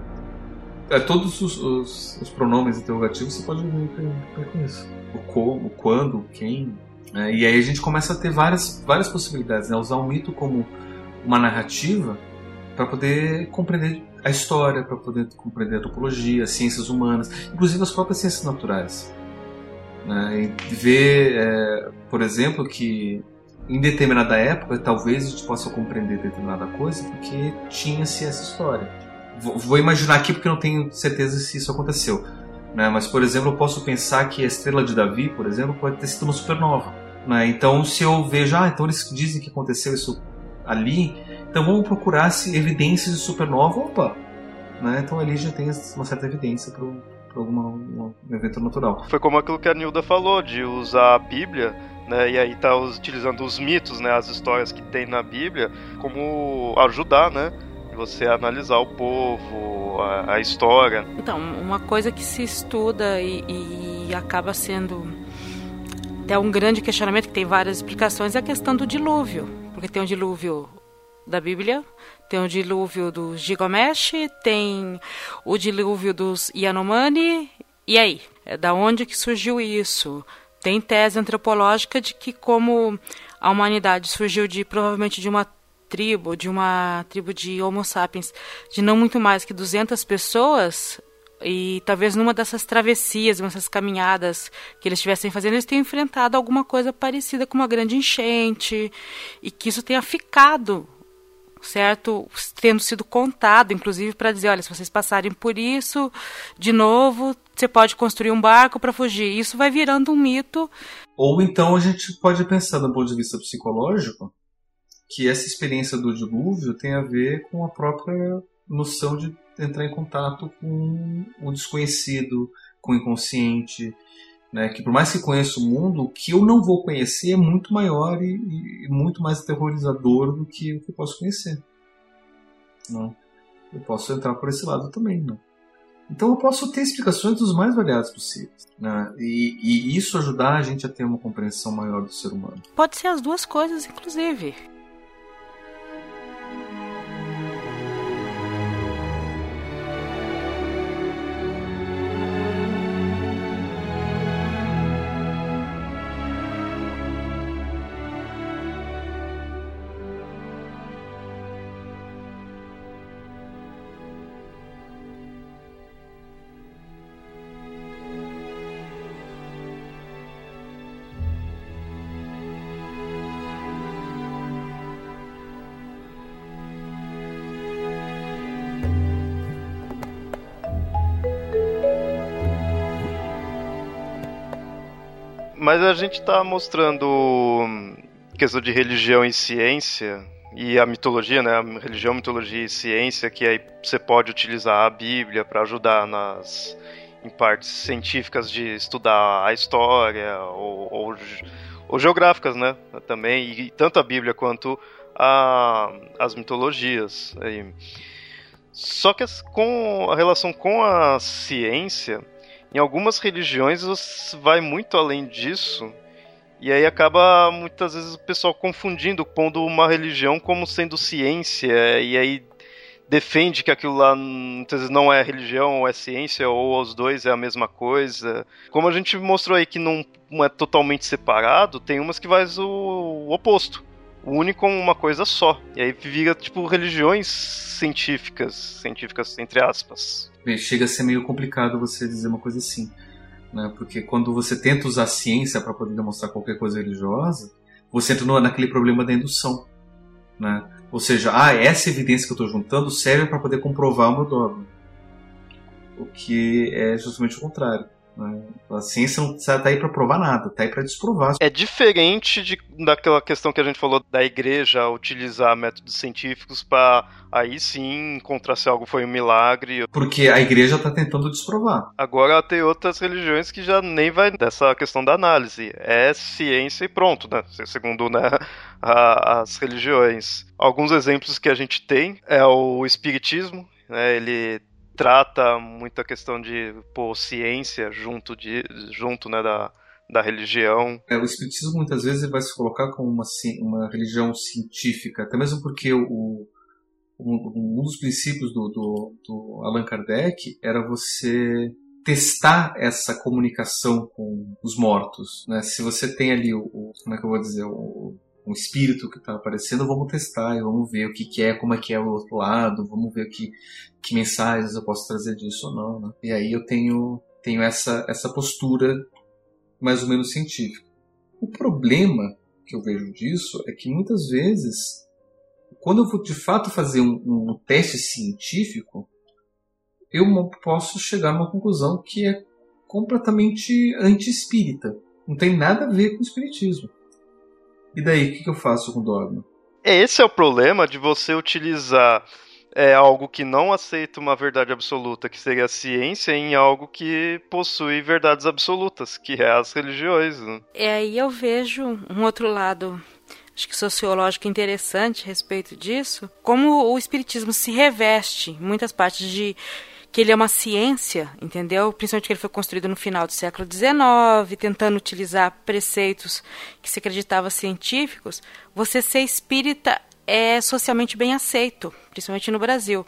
É, todos os, os, os pronomes interrogativos você pode ver com isso. O como, o quando, quem. É, e aí a gente começa a ter várias, várias possibilidades, né? Usar o mito como uma narrativa para poder compreender a história, para poder compreender a topologia, as ciências humanas, inclusive as próprias ciências naturais. Né? E ver, é, por exemplo, que em determinada época talvez a gente possa compreender determinada coisa porque tinha-se essa história. Vou, imaginar aqui porque não tenho certeza se isso aconteceu. Né? Mas, por exemplo, eu posso pensar que a estrela de Davi, por exemplo, pode ter sido uma supernova. Né? Então, se eu vejo, ah, então eles dizem que aconteceu isso ali, então vamos procurar se evidências de supernova. Opa! Né? Então ali já tem uma certa evidência para um evento natural. Foi como aquilo que a Nilda falou, de usar a Bíblia né, e aí tá utilizando os mitos, né, as histórias que tem na Bíblia, como ajudar, né, você analisar o povo, a, a história. Então, uma coisa que se estuda e, e acaba sendo até um grande questionamento que tem várias explicações é a questão do dilúvio, porque tem o dilúvio da Bíblia, tem o dilúvio dos Gigamesh, tem o dilúvio dos Yanomami. E aí? É da onde que surgiu isso? Tem tese antropológica de que como a humanidade surgiu de provavelmente de uma tribo, de uma tribo de Homo sapiens, de não muito mais que 200 pessoas, e talvez numa dessas travessias, nessas caminhadas que eles estivessem fazendo, eles tenham enfrentado alguma coisa parecida com uma grande enchente, e que isso tenha ficado certo? Tendo sido contado, inclusive, para dizer, olha, se vocês passarem por isso, de novo, você pode construir um barco para fugir. Isso vai virando um mito. Ou então a gente pode pensar do ponto de vista psicológico que essa experiência do dilúvio tem a ver com a própria noção de entrar em contato com o desconhecido, com o inconsciente, né? Que por mais que conheça o mundo, o que eu não vou conhecer é muito maior e, e muito mais aterrorizador do que o que eu posso conhecer. Né? Eu posso entrar por esse lado também. Né? Então eu posso ter explicações dos mais variados possíveis. Né? E, e isso ajudar a gente a ter uma compreensão maior do ser humano. Pode ser as duas coisas, inclusive. Mas a gente está mostrando hum, questão de religião e ciência e a mitologia, né? A religião, mitologia e ciência, que aí você pode utilizar a Bíblia para ajudar nas em partes científicas de estudar a história ou, ou, ou geográficas, né? Também e tanto a Bíblia quanto a, as mitologias. Aí. Só que com a relação com a ciência em algumas religiões vai muito além disso. E aí acaba muitas vezes o pessoal confundindo, pondo uma religião como sendo ciência, e aí defende que aquilo lá muitas vezes não é religião ou é ciência, ou os dois é a mesma coisa. Como a gente mostrou aí que não é totalmente separado, tem umas que faz o oposto. Une como uma coisa só. E aí vira tipo religiões científicas, científicas entre aspas chega a ser meio complicado você dizer uma coisa assim. Né? Porque quando você tenta usar a ciência para poder demonstrar qualquer coisa religiosa, você entra no, naquele problema da indução. Né? Ou seja, ah, essa evidência que eu estou juntando serve para poder comprovar o meu dogma. O que é justamente o contrário. Né? A ciência não está aí para provar nada, está aí para desprovar. É diferente de, daquela questão que a gente falou da igreja utilizar métodos científicos para aí sim encontrar se algo foi um milagre. Porque a igreja está tentando desprovar. Agora tem outras religiões que já nem vai dessa questão da análise. É ciência e pronto, né? Segundo né, a, as religiões. Alguns exemplos que a gente tem é o espiritismo, né? Ele trata muita questão de pô, ciência junto, de, junto né, da, da religião. É, o espiritismo muitas vezes vai se colocar como uma, uma religião científica, até mesmo porque o, um, um dos princípios do, do, do Allan Kardec era você testar essa comunicação com os mortos. Né? Se você tem ali o, o como é que eu vou dizer, o, um espírito que está aparecendo, vamos testar e vamos ver o que, que, é, como é que é o outro lado, vamos ver que, que mensagens eu posso trazer disso ou não. Né? E aí eu tenho, tenho essa, essa postura mais ou menos científica. O problema que eu vejo disso é que muitas vezes, quando eu vou de fato fazer um, um teste científico, eu posso chegar a uma conclusão que é completamente anti-espírita. Não tem nada a ver com o espiritismo. E daí, o que, que eu faço com o dogma? Esse é o problema de você utilizar é, algo que não aceita uma verdade absoluta, que seria a ciência, em algo que possui verdades absolutas, que é as religiões. Né? É aí eu vejo um outro lado acho que sociológico interessante a respeito disso, como o espiritismo se reveste em muitas partes de que ele é uma ciência, entendeu? Principalmente que ele foi construído no final do século XIX, tentando utilizar preceitos que se acreditava científicos. Você ser espírita é socialmente bem aceito, principalmente no Brasil.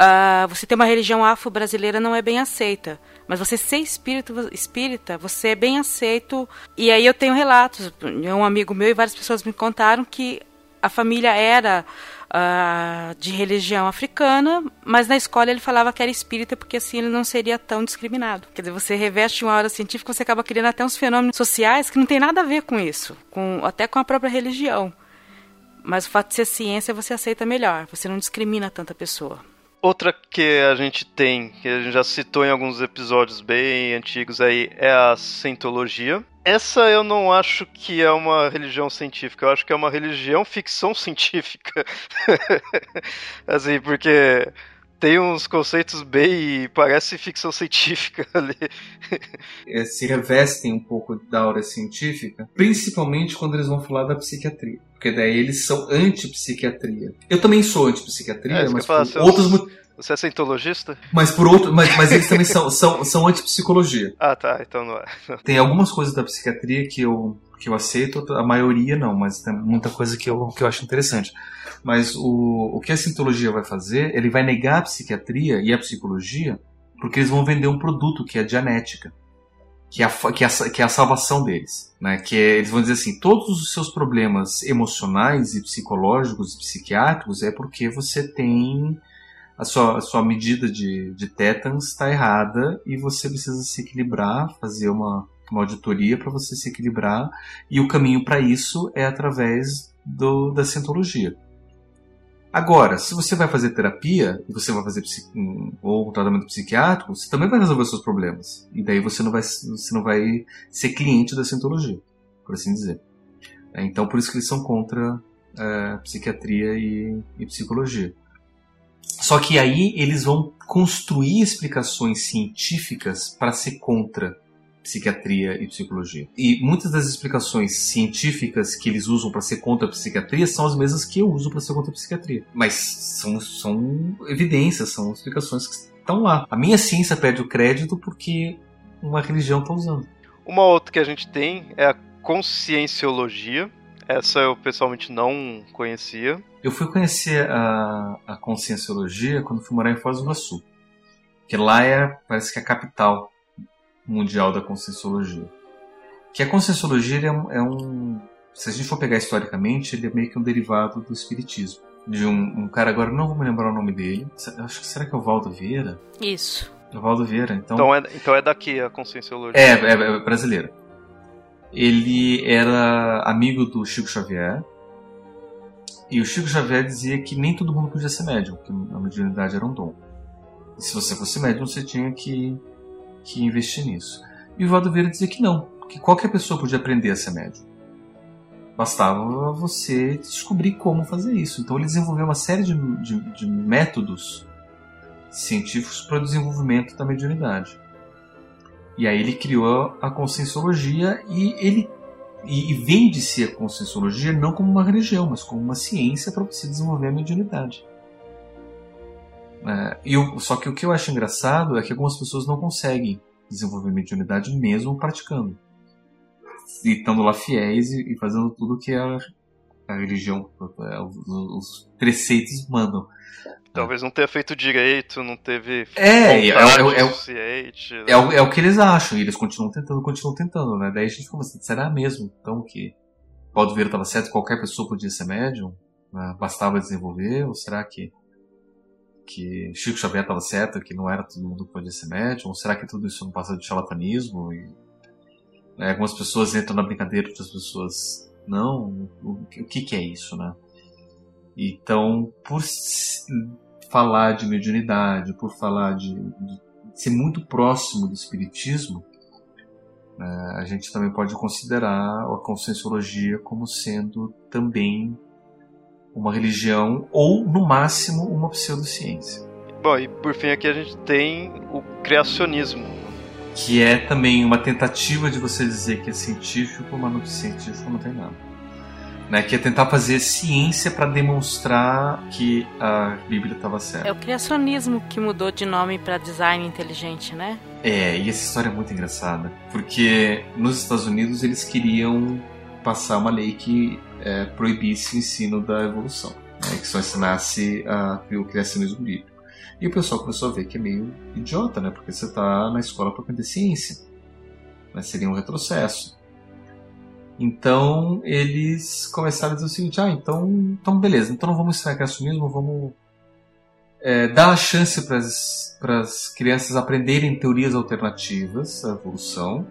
Uh, você ter uma religião afro-brasileira não é bem aceita. Mas você ser espírita, espírita, você é bem aceito. E aí eu tenho relatos. Um amigo meu e várias pessoas me contaram que a família era uh, de religião africana, mas na escola ele falava que era espírita porque assim ele não seria tão discriminado. Quer dizer, você reveste uma hora científica, você acaba criando até uns fenômenos sociais que não tem nada a ver com isso, com, até com a própria religião. Mas o fato de ser ciência você aceita melhor, você não discrimina tanta pessoa. Outra que a gente tem, que a gente já citou em alguns episódios bem antigos aí, é a Scientologia. Essa eu não acho que é uma religião científica, eu acho que é uma religião ficção [laughs] científica. [laughs] assim, porque tem uns conceitos bem. parece ficção científica [laughs] ali. É, se revestem um pouco da aura científica, principalmente quando eles vão falar da psiquiatria. Porque daí eles são anti-psiquiatria. Eu também sou anti-psiquiatria, é, mas por outros motivos. Você é cientologista? Mas por outro, mas, mas eles também são, são, são anti-psicologia. Ah, tá. Então não é. Tem algumas coisas da psiquiatria que eu, que eu aceito, a maioria não, mas tem muita coisa que eu, que eu acho interessante. Mas o, o que a cientologia vai fazer, ele vai negar a psiquiatria e a psicologia porque eles vão vender um produto que é a dianética, que é a, que é a, que é a salvação deles. Né? Que é, eles vão dizer assim, todos os seus problemas emocionais e psicológicos e psiquiátricos é porque você tem a sua, a sua medida de, de tétans está errada e você precisa se equilibrar, fazer uma, uma auditoria para você se equilibrar e o caminho para isso é através do, da cientologia. Agora, se você vai fazer terapia você vai fazer ou um tratamento psiquiátrico, você também vai resolver seus problemas. E daí você não vai, você não vai ser cliente da cientologia, por assim dizer. É, então, por isso que eles são contra é, psiquiatria e, e psicologia. Só que aí eles vão construir explicações científicas para ser contra psiquiatria e psicologia. E muitas das explicações científicas que eles usam para ser contra a psiquiatria são as mesmas que eu uso para ser contra a psiquiatria. Mas são, são evidências, são explicações que estão lá. A minha ciência pede o crédito porque uma religião está usando. Uma outra que a gente tem é a conscienciologia. Essa eu pessoalmente não conhecia. Eu fui conhecer a, a conscienciologia quando fui morar em Foz do Iguaçu. Que lá é, parece que é a capital mundial da conscienciologia. Que a conscienciologia é um, é um, se a gente for pegar historicamente, ele é meio que um derivado do espiritismo. De um, um cara, agora não vou me lembrar o nome dele. Acho que será que é o Valdo Vieira? Isso. É o Valdo Vieira, então. Então é, então é daqui a conscienciologia. É, é, é brasileira. Ele era amigo do Chico Xavier. E o Chico Xavier dizia que nem todo mundo podia ser médium, que a mediunidade era um dom. E se você fosse médium, você tinha que que investir nisso. E o Valdo Vieira dizia que não, que qualquer pessoa podia aprender a ser médium. Bastava você descobrir como fazer isso. Então ele desenvolveu uma série de, de, de métodos científicos para o desenvolvimento da mediunidade. E aí ele criou a conscienciologia e ele e, e vende-se a conscienciologia não como uma religião, mas como uma ciência para você desenvolver a mediunidade. É, e eu, só que o que eu acho engraçado é que algumas pessoas não conseguem desenvolver mediunidade mesmo praticando. E estando lá fiéis e, e fazendo tudo que a, a religião, é, os, os preceitos mandam. Talvez não tenha feito direito, não teve. É, é, é, é, né? é, o, é o que eles acham, e eles continuam tentando, continuam tentando, né? Daí a gente fica assim, será mesmo então que Paulo Vieira estava certo, qualquer pessoa podia ser médium? Né? Bastava desenvolver? Ou será que, que Chico Xavier estava certo, que não era todo mundo que podia ser médium? Ou será que tudo isso não passa de charlatanismo? E, né, algumas pessoas entram na brincadeira, outras pessoas não? O, o que, que é isso, né? Então, por falar de mediunidade, por falar de, de ser muito próximo do espiritismo, né, a gente também pode considerar a conscienciologia como sendo também uma religião ou, no máximo, uma pseudociência. Bom, e por fim aqui a gente tem o criacionismo. Que é também uma tentativa de você dizer que é científico, mas no científico não tem nada né, que é tentar fazer ciência para demonstrar que a Bíblia estava certa. É o criacionismo que mudou de nome para design inteligente, né? É, e essa história é muito engraçada, porque nos Estados Unidos eles queriam passar uma lei que é, proibisse o ensino da evolução, né, que só ensinasse a, o criacionismo bíblico. E o pessoal começou a ver que é meio idiota, né? Porque você está na escola para aprender ciência. Mas seria um retrocesso. Então eles começaram a dizer o seguinte: ah, então, então beleza, então não vamos ensinar criacionismo, vamos é, dar a chance para as crianças aprenderem teorias alternativas à evolução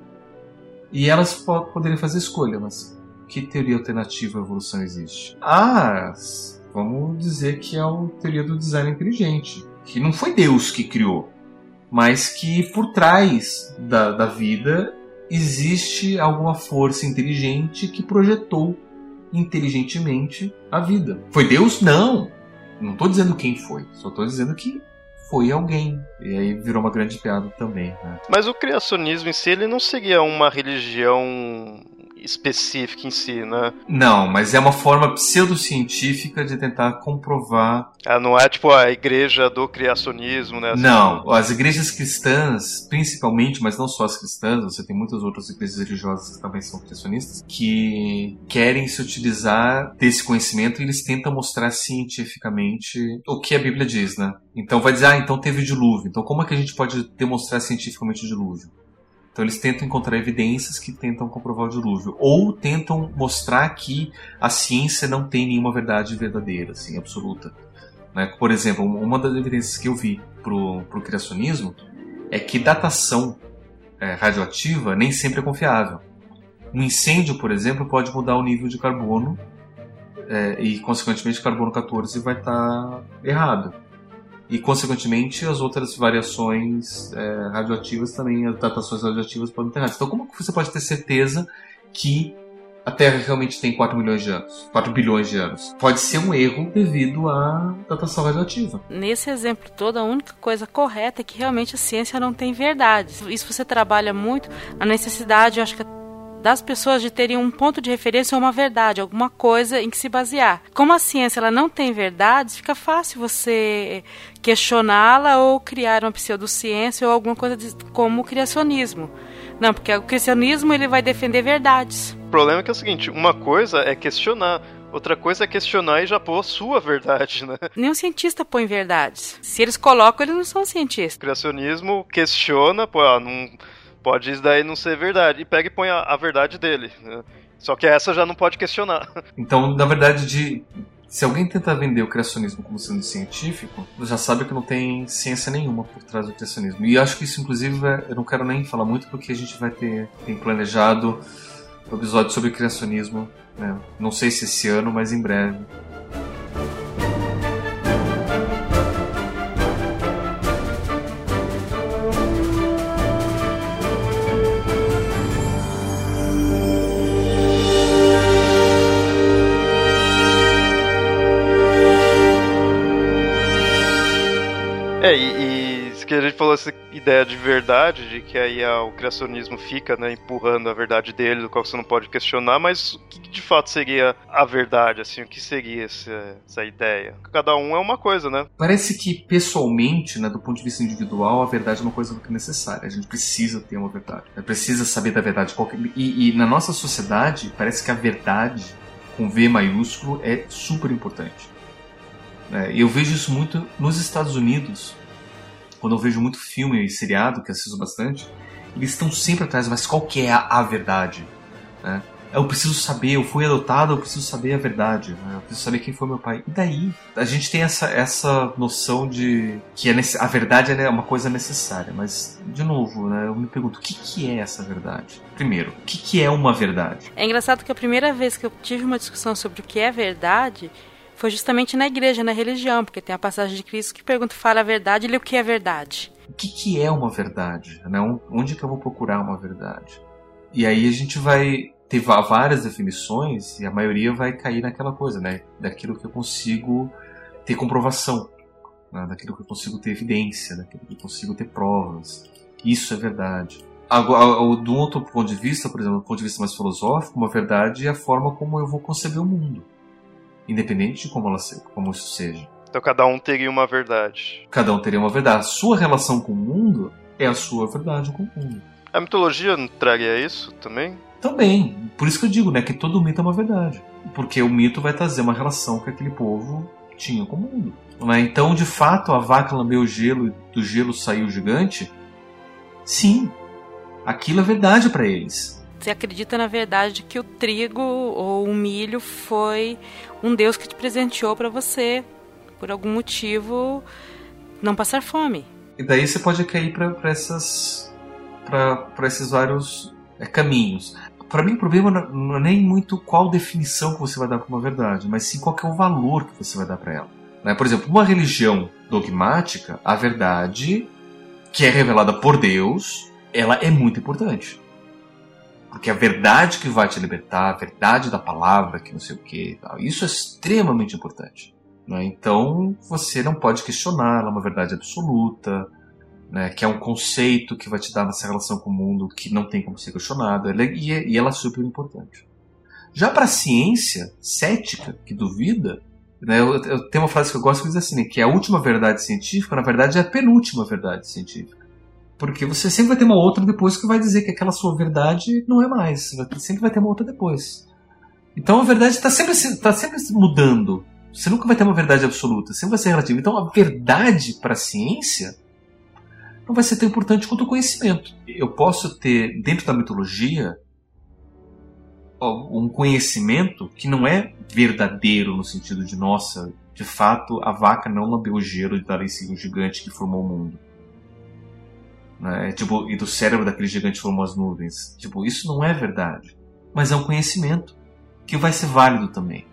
e elas po poderem fazer escolha. Mas que teoria alternativa à evolução existe? Ah, vamos dizer que é a teoria do design inteligente, que não foi Deus que criou, mas que por trás da, da vida existe alguma força inteligente que projetou inteligentemente a vida. Foi Deus? Não. Não estou dizendo quem foi, só estou dizendo que foi alguém. E aí virou uma grande piada também. Né? Mas o criacionismo em si, ele não seguia uma religião específica em si, né? Não, mas é uma forma pseudocientífica de tentar comprovar. Ah, não é tipo a igreja do criacionismo, né? Assim, não, as igrejas cristãs, principalmente, mas não só as cristãs, você tem muitas outras igrejas religiosas que também são criacionistas, que querem se utilizar desse conhecimento e eles tentam mostrar cientificamente o que a Bíblia diz, né? Então vai dizer, ah, então teve dilúvio. Então como é que a gente pode demonstrar cientificamente o dilúvio? Então eles tentam encontrar evidências que tentam comprovar o dilúvio ou tentam mostrar que a ciência não tem nenhuma verdade verdadeira, assim, absoluta. Né? Por exemplo, uma das evidências que eu vi pro, pro criacionismo é que datação é, radioativa nem sempre é confiável. Um incêndio, por exemplo, pode mudar o nível de carbono é, e, consequentemente, carbono 14 vai estar tá errado e, consequentemente, as outras variações é, radioativas também, as datações radioativas podem ter erradas. Então, como você pode ter certeza que a Terra realmente tem 4 milhões de anos, 4 bilhões de anos. Pode ser um erro devido à datação radioativa. Nesse exemplo todo, a única coisa correta é que realmente a ciência não tem verdades. Isso você trabalha muito a necessidade, eu acho que das pessoas de terem um ponto de referência ou uma verdade, alguma coisa em que se basear. Como a ciência ela não tem verdades, fica fácil você questioná-la ou criar uma pseudociência ou alguma coisa de, como o criacionismo. Não, porque o criacionismo ele vai defender verdades. O problema é que é o seguinte, uma coisa é questionar, Outra coisa é questionar e já pôr a sua verdade, né? Nenhum cientista põe verdades. Se eles colocam, eles não são cientistas. O criacionismo questiona, pô, ah, não pode isso daí não ser verdade. E pega e põe a, a verdade dele. Né? Só que essa já não pode questionar. [laughs] Então, na verdade, de, se alguém tentar vender o criacionismo como sendo científico, já sabe que não tem ciência nenhuma por trás do criacionismo. E acho que isso, inclusive, é, eu não quero nem falar muito porque a gente vai ter tem planejado um episódio sobre criacionismo. Né? Não sei se esse ano, mas em breve. Falou essa ideia de verdade, de que aí a, o criacionismo fica, né, empurrando a verdade dele, do qual você não pode questionar, mas o que de fato seria a verdade, assim, o que seria essa, essa ideia? Cada um é uma coisa, né? Parece que pessoalmente, né, do ponto de vista individual, a verdade é uma coisa muito necessária. A gente precisa ter uma verdade. Né? Precisa saber da verdade. E, e na nossa sociedade, parece que a verdade, com V maiúsculo, é super importante. É, eu vejo isso muito nos Estados Unidos, quando eu vejo muito filme e seriado, que assisto bastante, eles estão sempre atrás, mas qual que é a, a verdade? Né? Eu preciso saber, eu fui adotado, eu preciso saber a verdade, né? eu preciso saber quem foi meu pai. E daí? A gente tem essa, essa noção de que a, a verdade é uma coisa necessária, mas, de novo, né, eu me pergunto, o que, que é essa verdade? Primeiro, o que, que é uma verdade? É engraçado que a primeira vez que eu tive uma discussão sobre o que é verdade foi justamente na igreja, na religião, porque tem a passagem de Cristo que pergunta, fala a verdade e o que é verdade. O que, que é uma verdade? Né? Onde que eu vou procurar uma verdade? E aí a gente vai ter várias definições e a maioria vai cair naquela coisa, né? Daquilo que eu consigo ter comprovação, né? daquilo que eu consigo ter evidência, daquilo que eu consigo ter provas. Isso é verdade. De um outro ponto de vista, por exemplo, do ponto de vista mais filosófico, uma verdade é a forma como eu vou conceber o mundo independente de como, ela, como isso seja. Então cada um teria uma verdade. Cada um teria uma verdade. A sua relação com o mundo é a sua verdade com o mundo. A mitologia não traria isso também? Também. Por isso que eu digo, né, que todo mito é uma verdade. Porque o mito vai trazer uma relação que aquele povo tinha com o mundo. Né? Então, de fato, a vaca lambeu o gelo e do gelo saiu o gigante? Sim. Aquilo é verdade para eles. Você acredita na verdade que o trigo ou o milho foi um Deus que te presenteou para você, por algum motivo, não passar fome. E daí você pode cair para essas para esses vários é, caminhos. Para mim, o problema não é nem muito qual definição que você vai dar para uma verdade, mas sim qual é o valor que você vai dar para ela. Né? Por exemplo, uma religião dogmática, a verdade que é revelada por Deus, ela é muito importante. Porque a verdade que vai te libertar, a verdade da palavra, que não sei o que, isso é extremamente importante. Né? Então você não pode questionar, ela é uma verdade absoluta, né? que é um conceito que vai te dar nessa relação com o mundo que não tem como ser questionado, é, e, é, e ela é super importante. Já para a ciência cética, que duvida, né, eu, eu, tenho uma frase que eu gosto que diz assim, né, que a última verdade científica, na verdade, é a penúltima verdade científica. Porque você sempre vai ter uma outra depois que vai dizer que aquela sua verdade não é mais. Sempre vai ter uma outra depois. Então a verdade está sempre, tá sempre mudando. Você nunca vai ter uma verdade absoluta, sempre vai ser relativa. Então a verdade para a ciência não vai ser tão importante quanto o conhecimento. Eu posso ter, dentro da mitologia, um conhecimento que não é verdadeiro no sentido de, nossa, de fato a vaca não lambeu o gelo e dali o gigante que formou o mundo né? Tipo, e do cérebro daquele gigante formou as nuvens. Tipo, isso não é verdade. Mas é um conhecimento que vai ser válido também.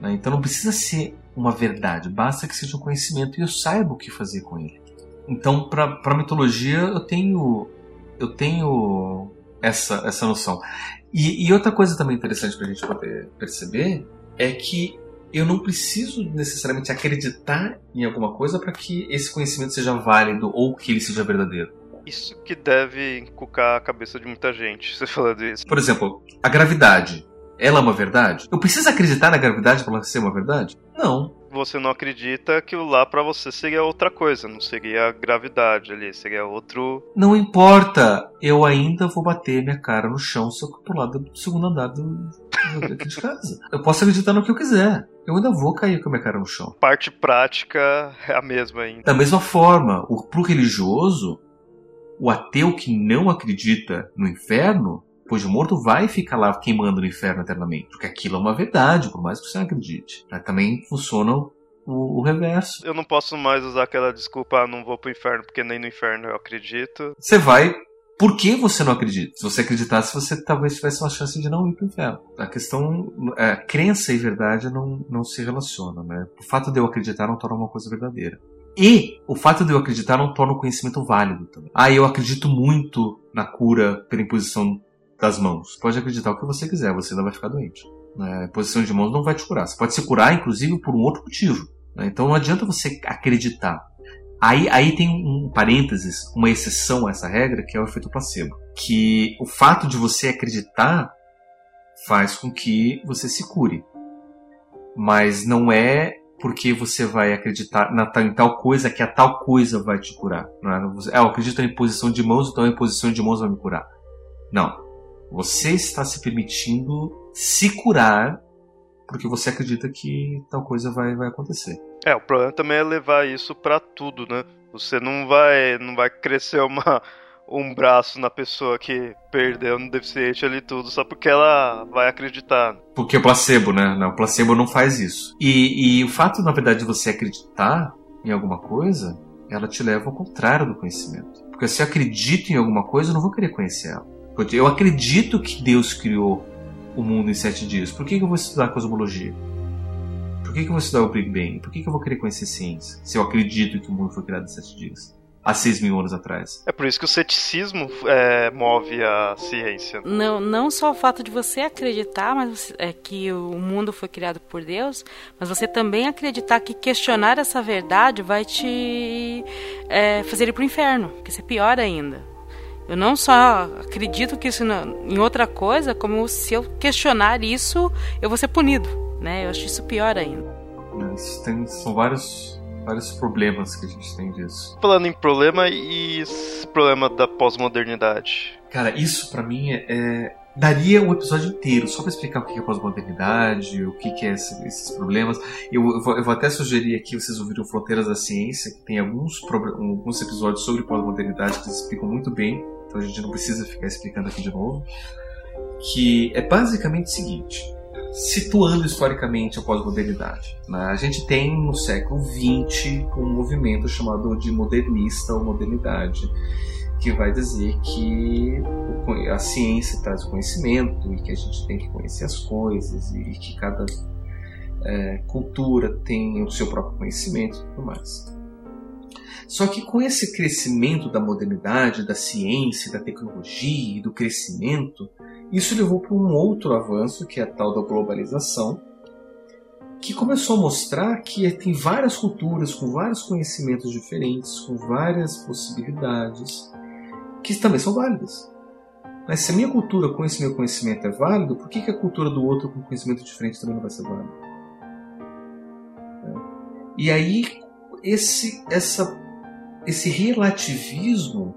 Né? Então não precisa ser uma verdade, basta que seja um conhecimento e eu saiba o que fazer com ele. Então, para mitologia, eu tenho, eu tenho essa, essa noção. E, e outra coisa também interessante para a gente poder perceber é que eu não preciso necessariamente acreditar em alguma coisa para que esse conhecimento seja válido ou que ele seja verdadeiro. Isso que deve encucar a cabeça de muita gente, [laughs] você falando isso. Por exemplo, a gravidade. Ela é uma verdade? Eu preciso acreditar na gravidade para ela ser uma verdade? Não. Você não acredita que lá para você seria outra coisa, não seria a gravidade ali, seria outro. Não importa, eu ainda vou bater minha cara no chão se eu pular do segundo andar do, aqui de casa. Eu posso acreditar no que eu quiser. Eu ainda vou cair com a minha cara no chão. Parte prática é a mesma ainda. Da mesma forma, o, pro religioso, o ateu que não acredita no inferno, depois de morto, vai ficar lá queimando no inferno eternamente. Porque aquilo é uma verdade, por mais que você não acredite. Também funciona o, o, reverso. Eu não posso mais usar aquela desculpa, ah, não vou pro inferno porque nem no inferno eu acredito. Você vai por que você não acredita? Se você acreditasse, você talvez tivesse uma chance de não ir para o inferno. A questão, é, crença e verdade não, não se relacionam, né? O fato de eu acreditar não torna uma coisa verdadeira. E o fato de eu acreditar não torna o conhecimento válido também. Ah, eu acredito muito na cura pela imposição das mãos. Pode acreditar o que você quiser, você ainda vai ficar doente. Né? A posição de mãos não vai te curar. Você pode se curar, inclusive, por um outro motivo. Né? Então não adianta você acreditar. Aí, aí tem um parênteses, uma exceção a essa regra, que é o efeito placebo. Que o fato de você acreditar faz com que você se cure. Mas não é porque você vai acreditar na, em tal coisa que a tal coisa vai te curar. Não é? é, eu acredito na imposição de mãos, então a imposição de mãos vai me curar. Não. Você está se permitindo se curar porque você acredita que tal coisa vai, vai acontecer. É, o problema também é levar isso para tudo, né? Você não vai, não vai crescer uma, um braço na pessoa que perdeu no deficiente ali tudo, só porque ela vai acreditar. Porque é placebo, né? O placebo não faz isso. E, e o fato, na verdade, de você acreditar em alguma coisa, ela te leva ao contrário do conhecimento. Porque se eu acredito em alguma coisa, eu não vou querer conhecer ela. Eu acredito que Deus criou o mundo em sete dias. Por que, que eu vou estudar cosmologia? Por que, que eu vou estudar o Big Bang? Por que, que eu vou querer conhecer ciência? Se eu acredito que o mundo foi criado em sete dias? Há 6 mil anos atrás. É por isso que o ceticismo é, move a ciência. Não, não só o fato de você acreditar mas é, que o mundo foi criado por Deus, mas você também acreditar que questionar essa verdade vai te é, fazer ir para o inferno, que isso é pior ainda. Eu não só acredito que isso não, em outra coisa, como se eu questionar isso, eu vou ser punido. Né? Eu acho isso pior ainda. Tem, são vários, vários problemas que a gente tem disso. Falando em problema, e esse problema da pós-modernidade? Cara, isso para mim é, é, daria um episódio inteiro só para explicar o que é pós-modernidade, o que, é esse, esses problemas. Eu, eu, vou, eu, vou, até sugerir aqui, vocês ouviram Fronteiras da Ciência, que tem alguns, alguns episódios sobre pós-modernidade que explicam muito bem então a gente não precisa ficar explicando aqui de novo, que é basicamente o seguinte, situando historicamente a pós-modernidade. Né? A gente tem no século XX um movimento chamado de modernista ou modernidade, que vai dizer que a ciência traz conhecimento e que a gente tem que conhecer as coisas e que cada é, cultura tem o seu próprio conhecimento e tudo mais. Só que com esse crescimento da modernidade, da ciência, da tecnologia e do crescimento, isso levou para um outro avanço, que é a tal da globalização, que começou a mostrar que tem várias culturas com vários conhecimentos diferentes, com várias possibilidades, que também são válidas. Mas se a minha cultura com esse meu conhecimento é válido, por que, que a cultura do outro com conhecimento diferente também não vai ser válida? E aí esse, essa esse relativismo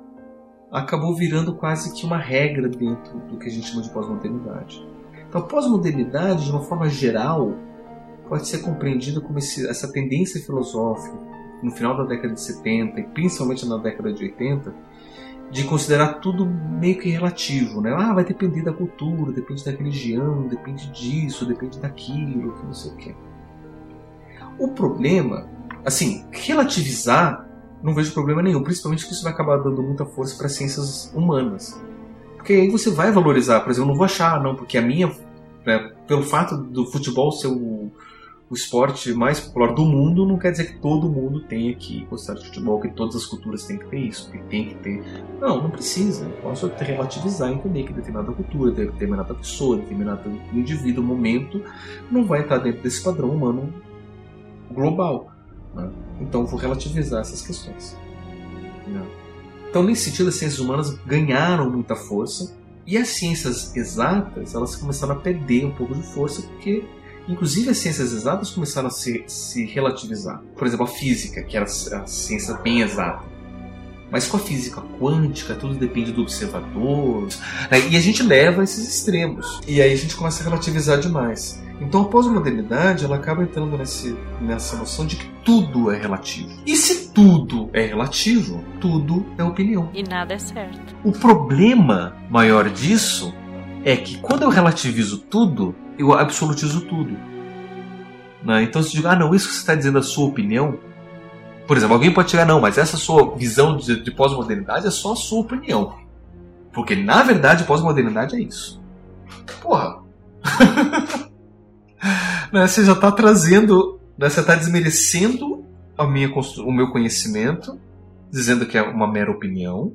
acabou virando quase que uma regra dentro do que a gente chama de pós-modernidade. Então, pós-modernidade, de uma forma geral, pode ser compreendida como esse, essa tendência filosófica no final da década de 70 e principalmente na década de 80 de considerar tudo meio que relativo, né? Ah, vai depender da cultura, depende da religião, depende disso, depende daquilo, que não sei o quê. O problema, assim, relativizar não vejo problema nenhum, principalmente que isso vai acabar dando muita força para ciências humanas. Porque aí você vai valorizar, por exemplo, eu não vou achar, não, porque a minha, né, pelo fato do futebol ser o, o esporte mais popular do mundo, não quer dizer que todo mundo tenha que gostar de futebol, que todas as culturas têm que ter isso, que tem que ter. Não, não precisa. Eu posso relativizar e entender que determinada cultura, determinada pessoa, determinado indivíduo, momento, não vai estar dentro desse padrão humano global. Né? Então vou relativizar essas questões. Né? Então, nesse sentido, as ciências humanas ganharam muita força e as ciências exatas elas começaram a perder um pouco de força porque, inclusive, as ciências exatas começaram a se, se relativizar. Por exemplo, a física, que era a ciência bem exata. Mas com a física quântica, tudo depende do observador. Né? E a gente leva a esses extremos. E aí a gente começa a relativizar demais. Então a pós-modernidade ela acaba entrando nesse, nessa noção de que tudo é relativo. E se tudo é relativo, tudo é opinião. E nada é certo. O problema maior disso é que quando eu relativizo tudo, eu absolutizo tudo. Né? Então se eu digo, ah não, isso que você está dizendo é a sua opinião. Por exemplo, alguém pode chegar, não, mas essa sua visão de, de pós-modernidade é só a sua opinião. Porque na verdade pós-modernidade é isso. Porra! [laughs] né, você já está trazendo, né, você está desmerecendo a minha, o meu conhecimento, dizendo que é uma mera opinião,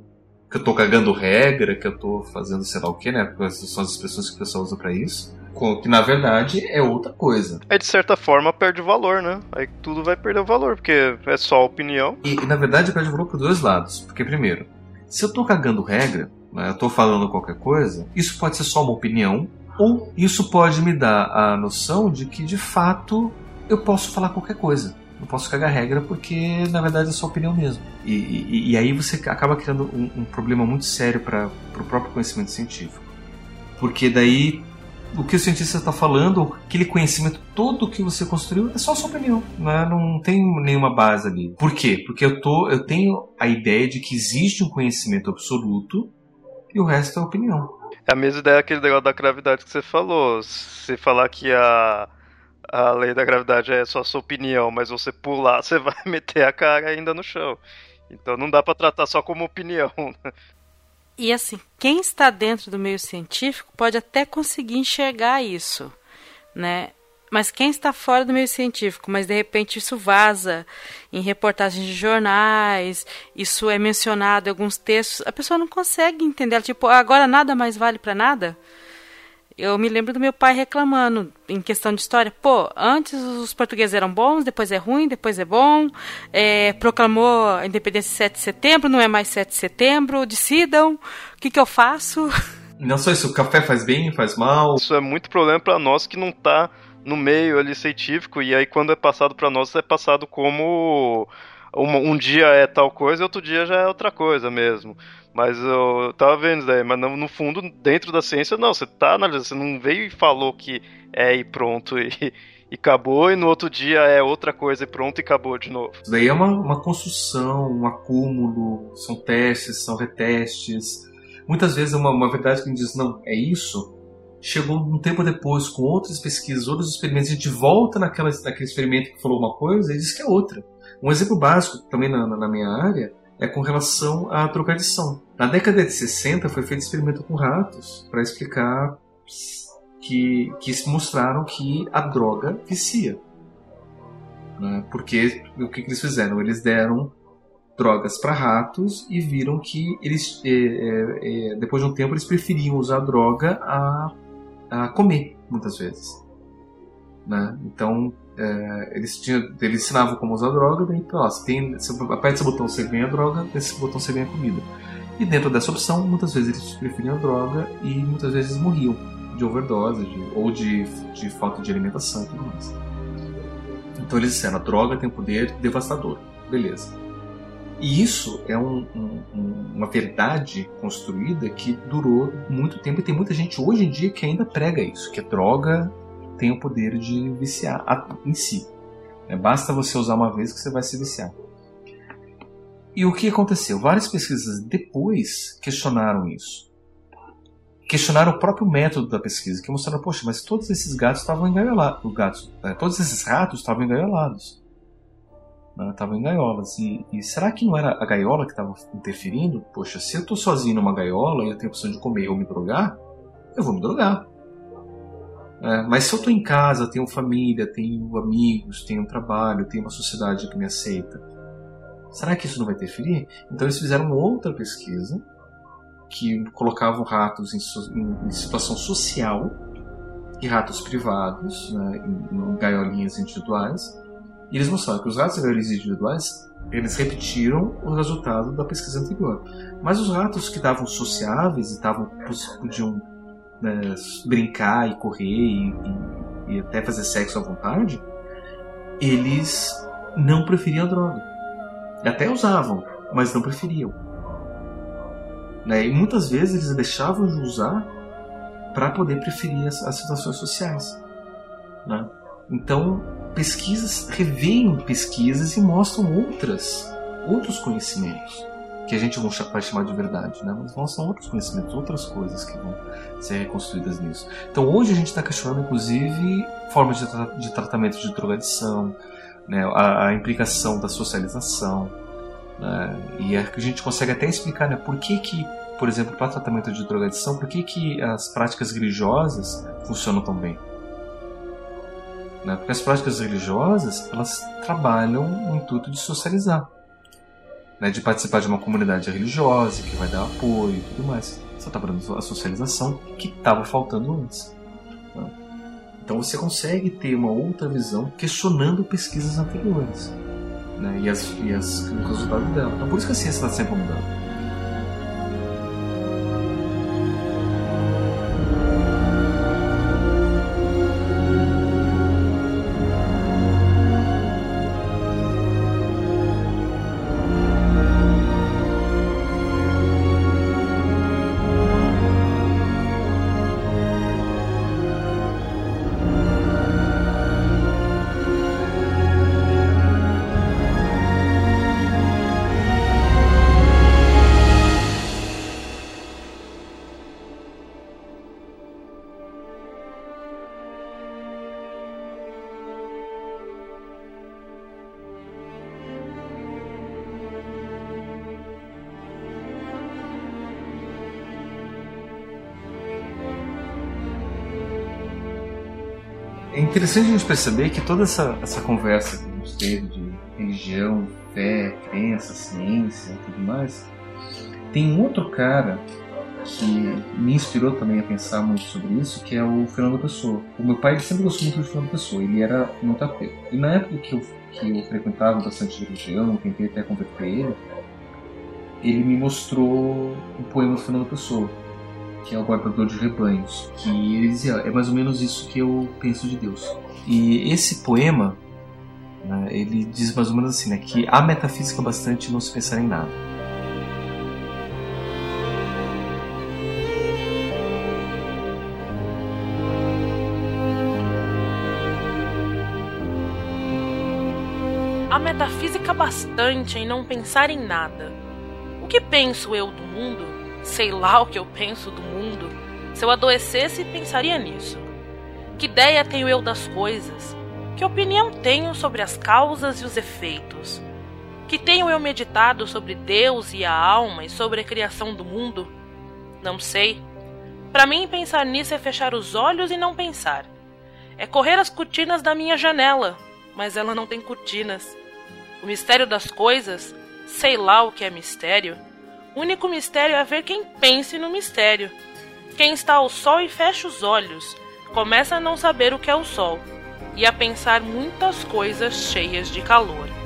que eu estou cagando regra, que eu estou fazendo sei lá o que, né? Essas são as expressões que o pessoal usa para isso. Que na verdade é outra coisa. É de certa forma perde valor, né? Aí tudo vai perder o valor, porque é só opinião. E, e na verdade perde valor por dois lados. Porque, primeiro, se eu tô cagando regra, né, eu tô falando qualquer coisa, isso pode ser só uma opinião, ou isso pode me dar a noção de que de fato eu posso falar qualquer coisa. Não posso cagar regra porque na verdade é só opinião mesmo. E, e, e aí você acaba criando um, um problema muito sério para o próprio conhecimento científico. Porque daí o que o cientista está falando, aquele conhecimento todo que você construiu, é só sua opinião. Né? Não tem nenhuma base ali. Por quê? Porque eu, tô, eu tenho a ideia de que existe um conhecimento absoluto e o resto é opinião. É a mesma ideia aquele negócio da gravidade que você falou. Se falar que a, a lei da gravidade é só sua opinião, mas você pular, [laughs] você vai meter a cara ainda no chão. Então não dá para tratar só como opinião. [laughs] E assim, quem está dentro do meio científico pode até conseguir enxergar isso, né? Mas quem está fora do meio científico, mas de repente isso vaza em reportagens de jornais, isso é mencionado em alguns textos, a pessoa não consegue entender. Tipo, agora nada mais vale para nada? Eu me lembro do meu pai reclamando em questão de história. Pô, antes os portugueses eram bons, depois é ruim, depois é bom. É, proclamou a independência 7 de setembro, não é mais 7 de setembro. Decidam. O que, que eu faço? [laughs] Não só isso, o café faz bem, faz mal. Isso é muito problema para nós que não tá no meio ali científico. E aí quando é passado para nós, é passado como um, um, dia é tal coisa e outro dia já é outra coisa mesmo. Mas eu tava vendo isso daí, mas no, fundo, dentro da ciência, não, você tá analisando, você não veio e falou que é e pronto [laughs] e, e acabou, e no outro dia é outra coisa e pronto e acabou de novo. Isso daí é uma, uma construção, um acúmulo, são testes, são retestes. Muitas vezes é uma, uma verdade que a gente diz, não, é isso. Chegou um tempo depois, com outras pesquisas, outros experimentos, a gente volta naquela, naquele experimento que falou uma coisa e diz que é outra. Um exemplo básico, também na, na minha área, é com relação à drogadição. Na década de 60 foi feito experimento com ratos para explicar que, que mostraram que a droga vicia. Né? Porque o que, que eles fizeram? Eles deram drogas para ratos e viram que eles, é, é, é, depois de um tempo, eles preferiam usar droga a, a comer, muitas vezes. Né? Então, é, eles, tinham, eles ensinavam como usar droga, daí, ó, você, tem, você aperta esse botão, você ganha droga, esse botão você ganha comida. E dentro dessa opção, muitas vezes eles preferiam a droga e muitas vezes morriam de overdose de, ou de, de falta de alimentação e tudo mais. Então eles disseram, a droga tem um poder devastador. Beleza. E isso é um, um, uma verdade construída que durou muito tempo e tem muita gente hoje em dia que ainda prega isso, que a droga tem o poder de viciar em si. É, basta você usar uma vez que você vai se viciar. E o que aconteceu? Várias pesquisas depois questionaram isso. Questionaram o próprio método da pesquisa, que mostraram, poxa, mas todos esses gatos estavam engaiolados. Gatos, é, todos esses ratos estavam engaiolados. Né, estavam em gaiolas. E, e, será que não era a gaiola que estava interferindo? Poxa, se eu estou sozinho numa gaiola e eu tenho a opção de comer ou me drogar, eu vou me drogar. É, mas se eu estou em casa, tenho família, tenho amigos, tenho um trabalho, tenho uma sociedade que me aceita, será que isso não vai interferir? Então eles fizeram outra pesquisa que colocavam ratos em, em, em situação social e ratos privados, né, em, em gaiolinhas individuais, e eles mostraram que os ratos em gaiolinhas individuais eles repetiram o resultado da pesquisa anterior. Mas os ratos que estavam sociáveis e estavam, podiam né, brincar e correr e, e, e, até fazer sexo à vontade, eles não preferiam a droga. Até usavam, mas não preferiam. Né? E muitas vezes eles deixavam de usar para poder preferir as, as situações sociais. Né? Então, pesquisas revêem pesquisas e mostram outras, outros conhecimentos que a gente vai chamar de verdade, né? Mas são outros conhecimentos, outras coisas que vão ser reconstruídas nisso. Então hoje a gente está questionando, inclusive, formas de, tra de, tratamento de drogadição, né? A, a implicação da socialização, né? E é que a gente consegue até explicar, né? Por que que, por exemplo, para tratamento de drogadição, por que que as práticas religiosas funcionam tão bem? Né? Porque as práticas religiosas elas trabalham no intuito de socializar né, de participar de uma comunidade religiosa que vai dar apoio e tudo mais. Só está dando a socialização que estava faltando antes. Né? Então você consegue ter uma outra visão questionando pesquisas anteriores né? e, as, e as, o resultado dela. Então por isso que a ciência está sempre mudando. Interessante a gente perceber que toda essa, essa conversa que a gente teve de religião, fé, crença, ciência e tudo mais, tem um outro cara que me inspirou também a pensar muito sobre isso, que é o Fernando Pessoa. O meu pai sempre gostou muito do Fernando Pessoa, ele era muito ateu. E na época que eu, que eu frequentava bastante religião, tentei até converter ele, ele me mostrou um poema do Fernando Pessoa que é o guardador de rebanhos, que ele dizia, é mais ou menos isso que eu penso de Deus. E esse poema, né, ele diz mais ou menos assim, né, que a metafísica bastante não se pensar em nada. A metafísica bastante em não pensar em nada. O que penso eu do mundo sei lá o que eu penso do mundo, se eu adoecesse, pensaria nisso. Que ideia tenho eu das coisas? Que opinião tenho sobre as causas e os efeitos? Que tenho eu meditado sobre Deus e a alma e sobre a criação do mundo? Não sei. Para mim, pensar nisso é fechar os olhos e não pensar. É correr as cortinas da minha janela, mas ela não tem cortinas. O mistério das coisas, sei lá o que é mistério o único mistério é ver quem pense no mistério. Quem está ao sol e fecha os olhos, começa a não saber o que é o sol e a pensar muitas coisas cheias de calor.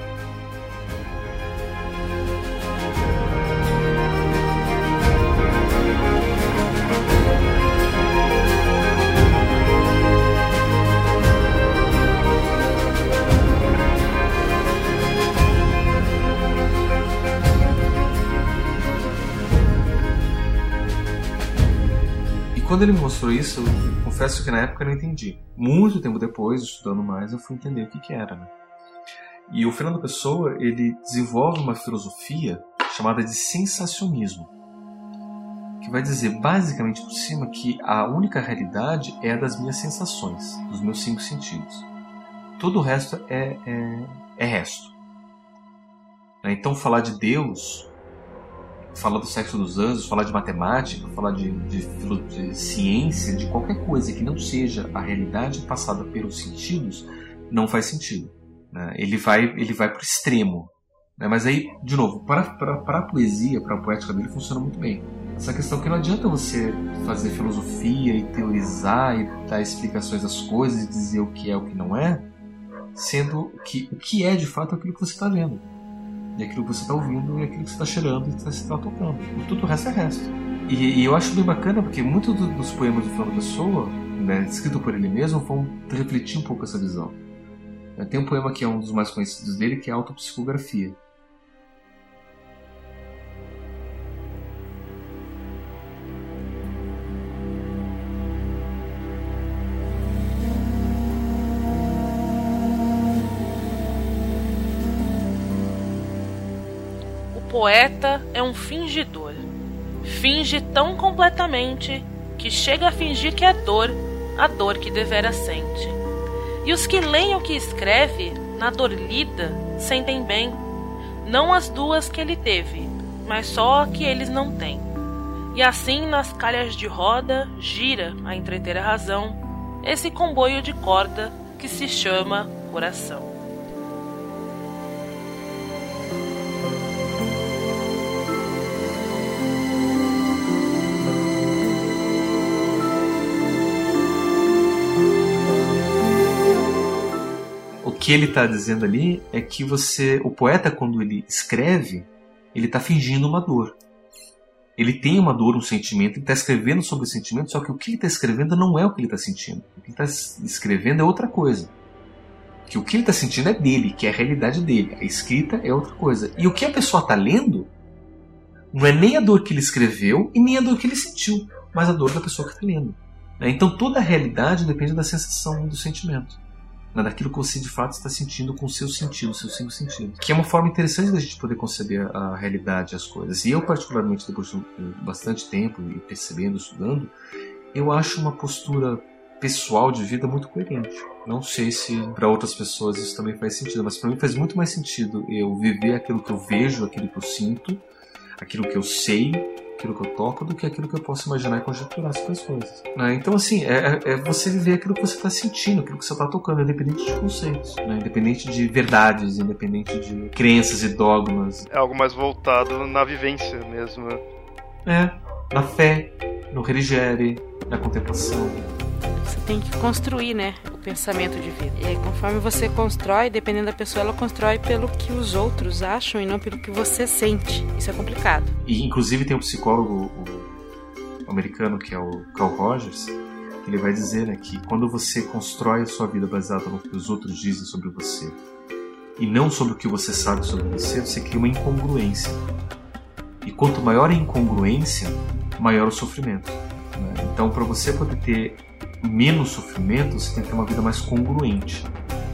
Quando ele me mostrou isso, eu confesso que na época eu não entendi. Muito tempo depois, estudando mais, eu fui entender o que, que era. Né? E o Fernando Pessoa, ele desenvolve uma filosofia chamada de sensacionismo, que vai dizer basicamente por cima que a única realidade é a das minhas sensações, dos meus cinco sentidos. Todo o resto é, é, é resto. Então falar de Deus falar do sexo dos anjos, falar de matemática, falar de, de, de, ciência, de qualquer coisa que não seja a realidade passada pelos sentidos, não faz sentido. Né? Ele vai ele vai para o extremo. Né? Mas aí, de novo, para, para, para a poesia, para a poética dele, funciona muito bem. Essa questão que não adianta você fazer filosofia e teorizar e dar explicações das coisas e dizer o que é o que não é, sendo que o que é de fato é aquilo que você está vendo e aquilo que você está ouvindo e aquilo que você está cheirando e que você está tocando. E tudo o resto é resto. E, e eu acho bem bacana porque muitos do, dos poemas do Fernando Pessoa, né, escrito por ele mesmo, vão refletir um pouco essa visão. Tem um poema que é um dos mais conhecidos dele, que é a Autopsicografia. Poeta é um fingidor. Finge tão completamente que chega a fingir que é dor, a dor que devera sente. E os que leem o que escreve, na dor lida, sentem bem, não as duas que ele teve, mas só a que eles não têm. E assim nas calhas de roda gira a entreter a razão esse comboio de corda que se chama coração. Que ele está dizendo ali é que você, o poeta quando ele escreve, ele está fingindo uma dor. Ele tem uma dor, um sentimento, ele está escrevendo sobre o sentimento, só que o que ele está escrevendo não é o que ele está sentindo. O que ele está escrevendo é outra coisa. Que o que ele está sentindo é dele, que é a realidade dele. A escrita é outra coisa. E o que a pessoa está lendo não é nem a dor que ele escreveu e nem a dor que ele sentiu, mas a dor da pessoa que está lendo. Né? Então toda a realidade depende da sensação do sentimento né, daquilo que você de fato está sentindo com o seu sentido, seus cinco sentidos. Que é uma forma interessante da gente poder conceber a realidade, as coisas. E eu, particularmente, depois de bastante tempo e percebendo, estudando, eu acho uma postura pessoal de vida muito coerente. Não sei se para outras pessoas isso também faz sentido, mas para mim faz muito mais sentido eu viver aquilo que eu vejo, aquilo que eu sinto, aquilo que eu sei, aquilo que eu toco do que aquilo que eu posso imaginar e conjecturar sobre as coisas. Né? Então, assim, é, é, é, você viver aquilo que você está sentindo, aquilo que você está tocando, independente de conceitos, né? independente de verdades, independente de crenças e dogmas. É algo mais voltado na vivência mesmo. Né? É, na fé, no religere, na contemplação. Você tem que construir, né, o pensamento de vida. E aí, conforme você constrói, dependendo da pessoa, ela constrói pelo que os outros acham e não pelo que você sente. Isso é complicado. E, inclusive, tem um psicólogo americano, que é o Carl Rogers, ele vai dizer né, que quando você constrói a sua vida baseada no que os outros dizem sobre você e não sobre o que você sabe sobre você, você cria uma incongruência. E quanto maior a incongruência, maior o sofrimento. Né? Então, para você poder ter menos sofrimento, você tem que ter uma vida mais congruente.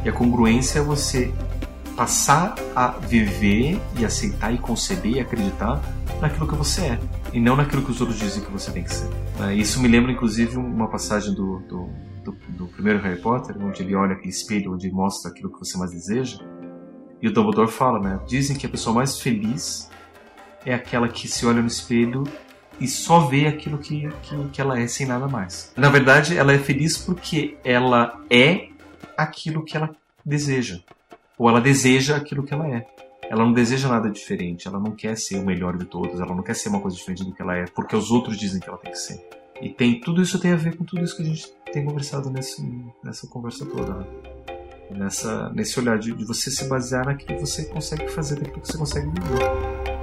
E a congruência é você passar a viver e aceitar e conceber e acreditar naquilo que você é e não naquilo que os outros dizem que você tem que ser. Né? Isso me lembra, inclusive, uma passagem do, do, do, do primeiro Harry Potter, onde ele olha aquele espelho onde mostra aquilo que você mais deseja. E o Dumbledore fala, né? Dizem que a pessoa mais feliz é aquela que se olha no espelho e só vê aquilo que, que, que ela é sem nada mais. Na verdade, ela é feliz porque ela é aquilo que ela deseja. Ou ela deseja aquilo que ela é. Ela não deseja nada diferente, ela não quer ser o melhor de todos, ela não quer ser uma coisa diferente do que ela é, porque os outros dizem que ela tem que ser. E tem tudo isso tem a ver com tudo isso que a gente tem conversado nesse, nessa conversa toda. Né? Nessa, nesse olhar de, de você se basear naquilo que você consegue fazer, naquilo que você consegue viver.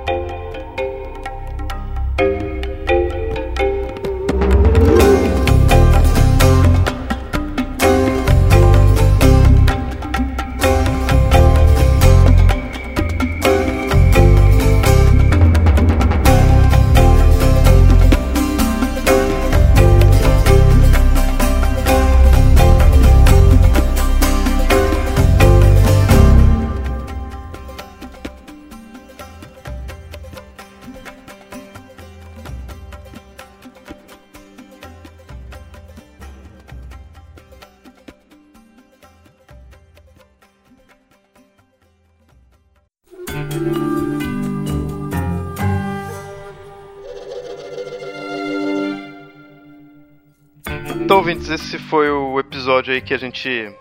Esse foi o episódio aí que a gente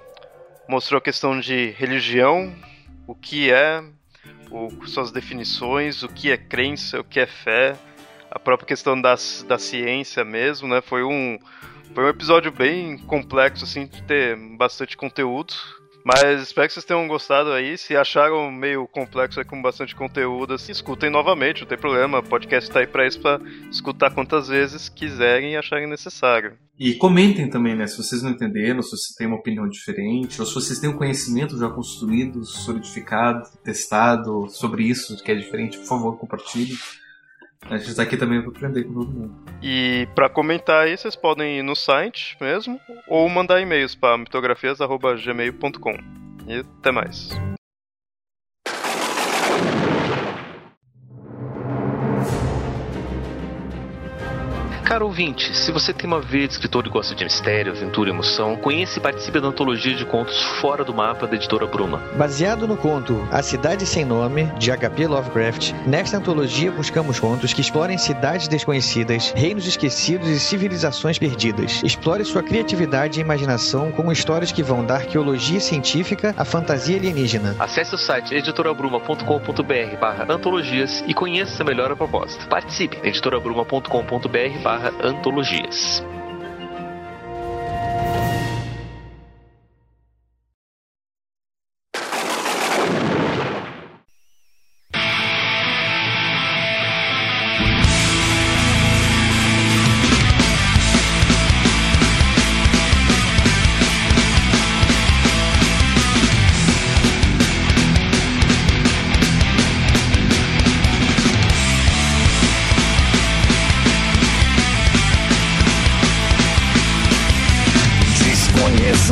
mostrou a questão de religião, o que é, o, suas definições, o que é crença, o que é fé, a própria questão da, da ciência mesmo, né? Foi um, foi um episódio bem complexo, assim, de ter bastante conteúdo. Mas espero que vocês tenham gostado aí. Se acharam meio complexo aí com bastante conteúdo, assim, escutem novamente, não tem problema. O podcast tá aí pra isso, pra escutar quantas vezes quiserem e acharem necessário. E comentem também, né? Se vocês não entenderam, se você tem uma opinião diferente, ou se vocês têm um conhecimento já construído, solidificado, testado sobre isso que é diferente, por favor, compartilhe. A gente está aqui também para aprender com todo mundo. E para comentar aí, vocês podem ir no site mesmo ou mandar e-mails para mitografias.gmail.com. E até mais. Caro ouvinte, se você tem uma veia de escritor e gosta de mistério, aventura e emoção, conheça e participe da antologia de contos Fora do Mapa da editora Bruma. Baseado no conto A Cidade Sem Nome, de H.P. Lovecraft, nesta antologia buscamos contos que explorem cidades desconhecidas, reinos esquecidos e civilizações perdidas. Explore sua criatividade e imaginação com histórias que vão da arqueologia científica à fantasia alienígena. Acesse o site editorabruma.com.br barra antologias e conheça melhor a proposta. Participe editorabruma.com.br barra barra antologias.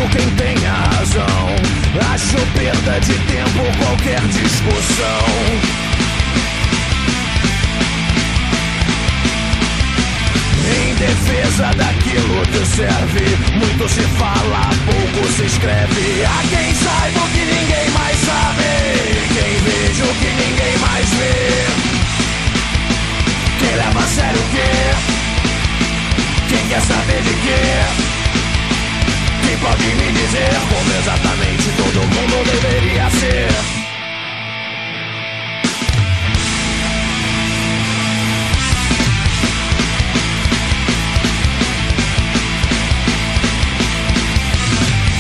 Quem tenha razão. Acho perda de tempo qualquer discussão. Em defesa daquilo que serve, muito se fala, pouco se escreve. Há quem saiba o que ninguém mais sabe, quem veja o que ninguém mais vê. Quem leva a sério o quê? Quem quer saber de quê? Quem pode me dizer como exatamente todo mundo deveria ser?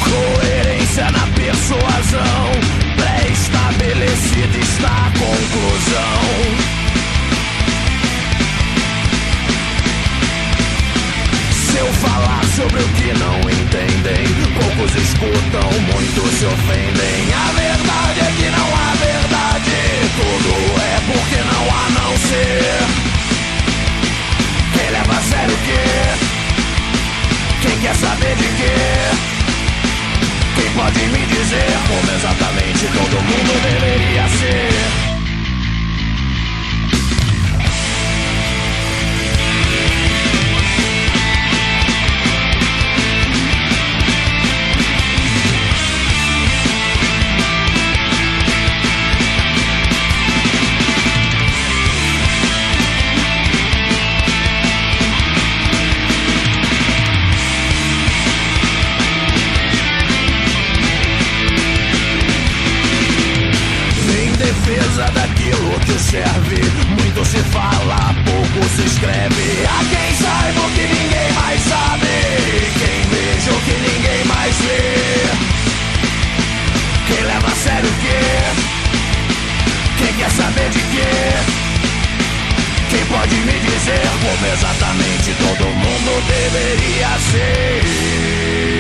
Coerência na persuasão, pré-estabelecida está a conclusão. Eu falar sobre o que não entendem, poucos escutam, muitos se ofendem. A verdade é que não há verdade, tudo é porque não há não ser. Quem leva a sério o quê? Quem quer saber de quê? Quem pode me dizer como exatamente todo mundo deveria ser? Serve. Muito se fala, pouco se escreve. Há quem saiba o que ninguém mais sabe. Quem veja o que ninguém mais vê. Quem leva a sério o quê? Quem quer saber de quê? Quem pode me dizer como exatamente todo mundo deveria ser?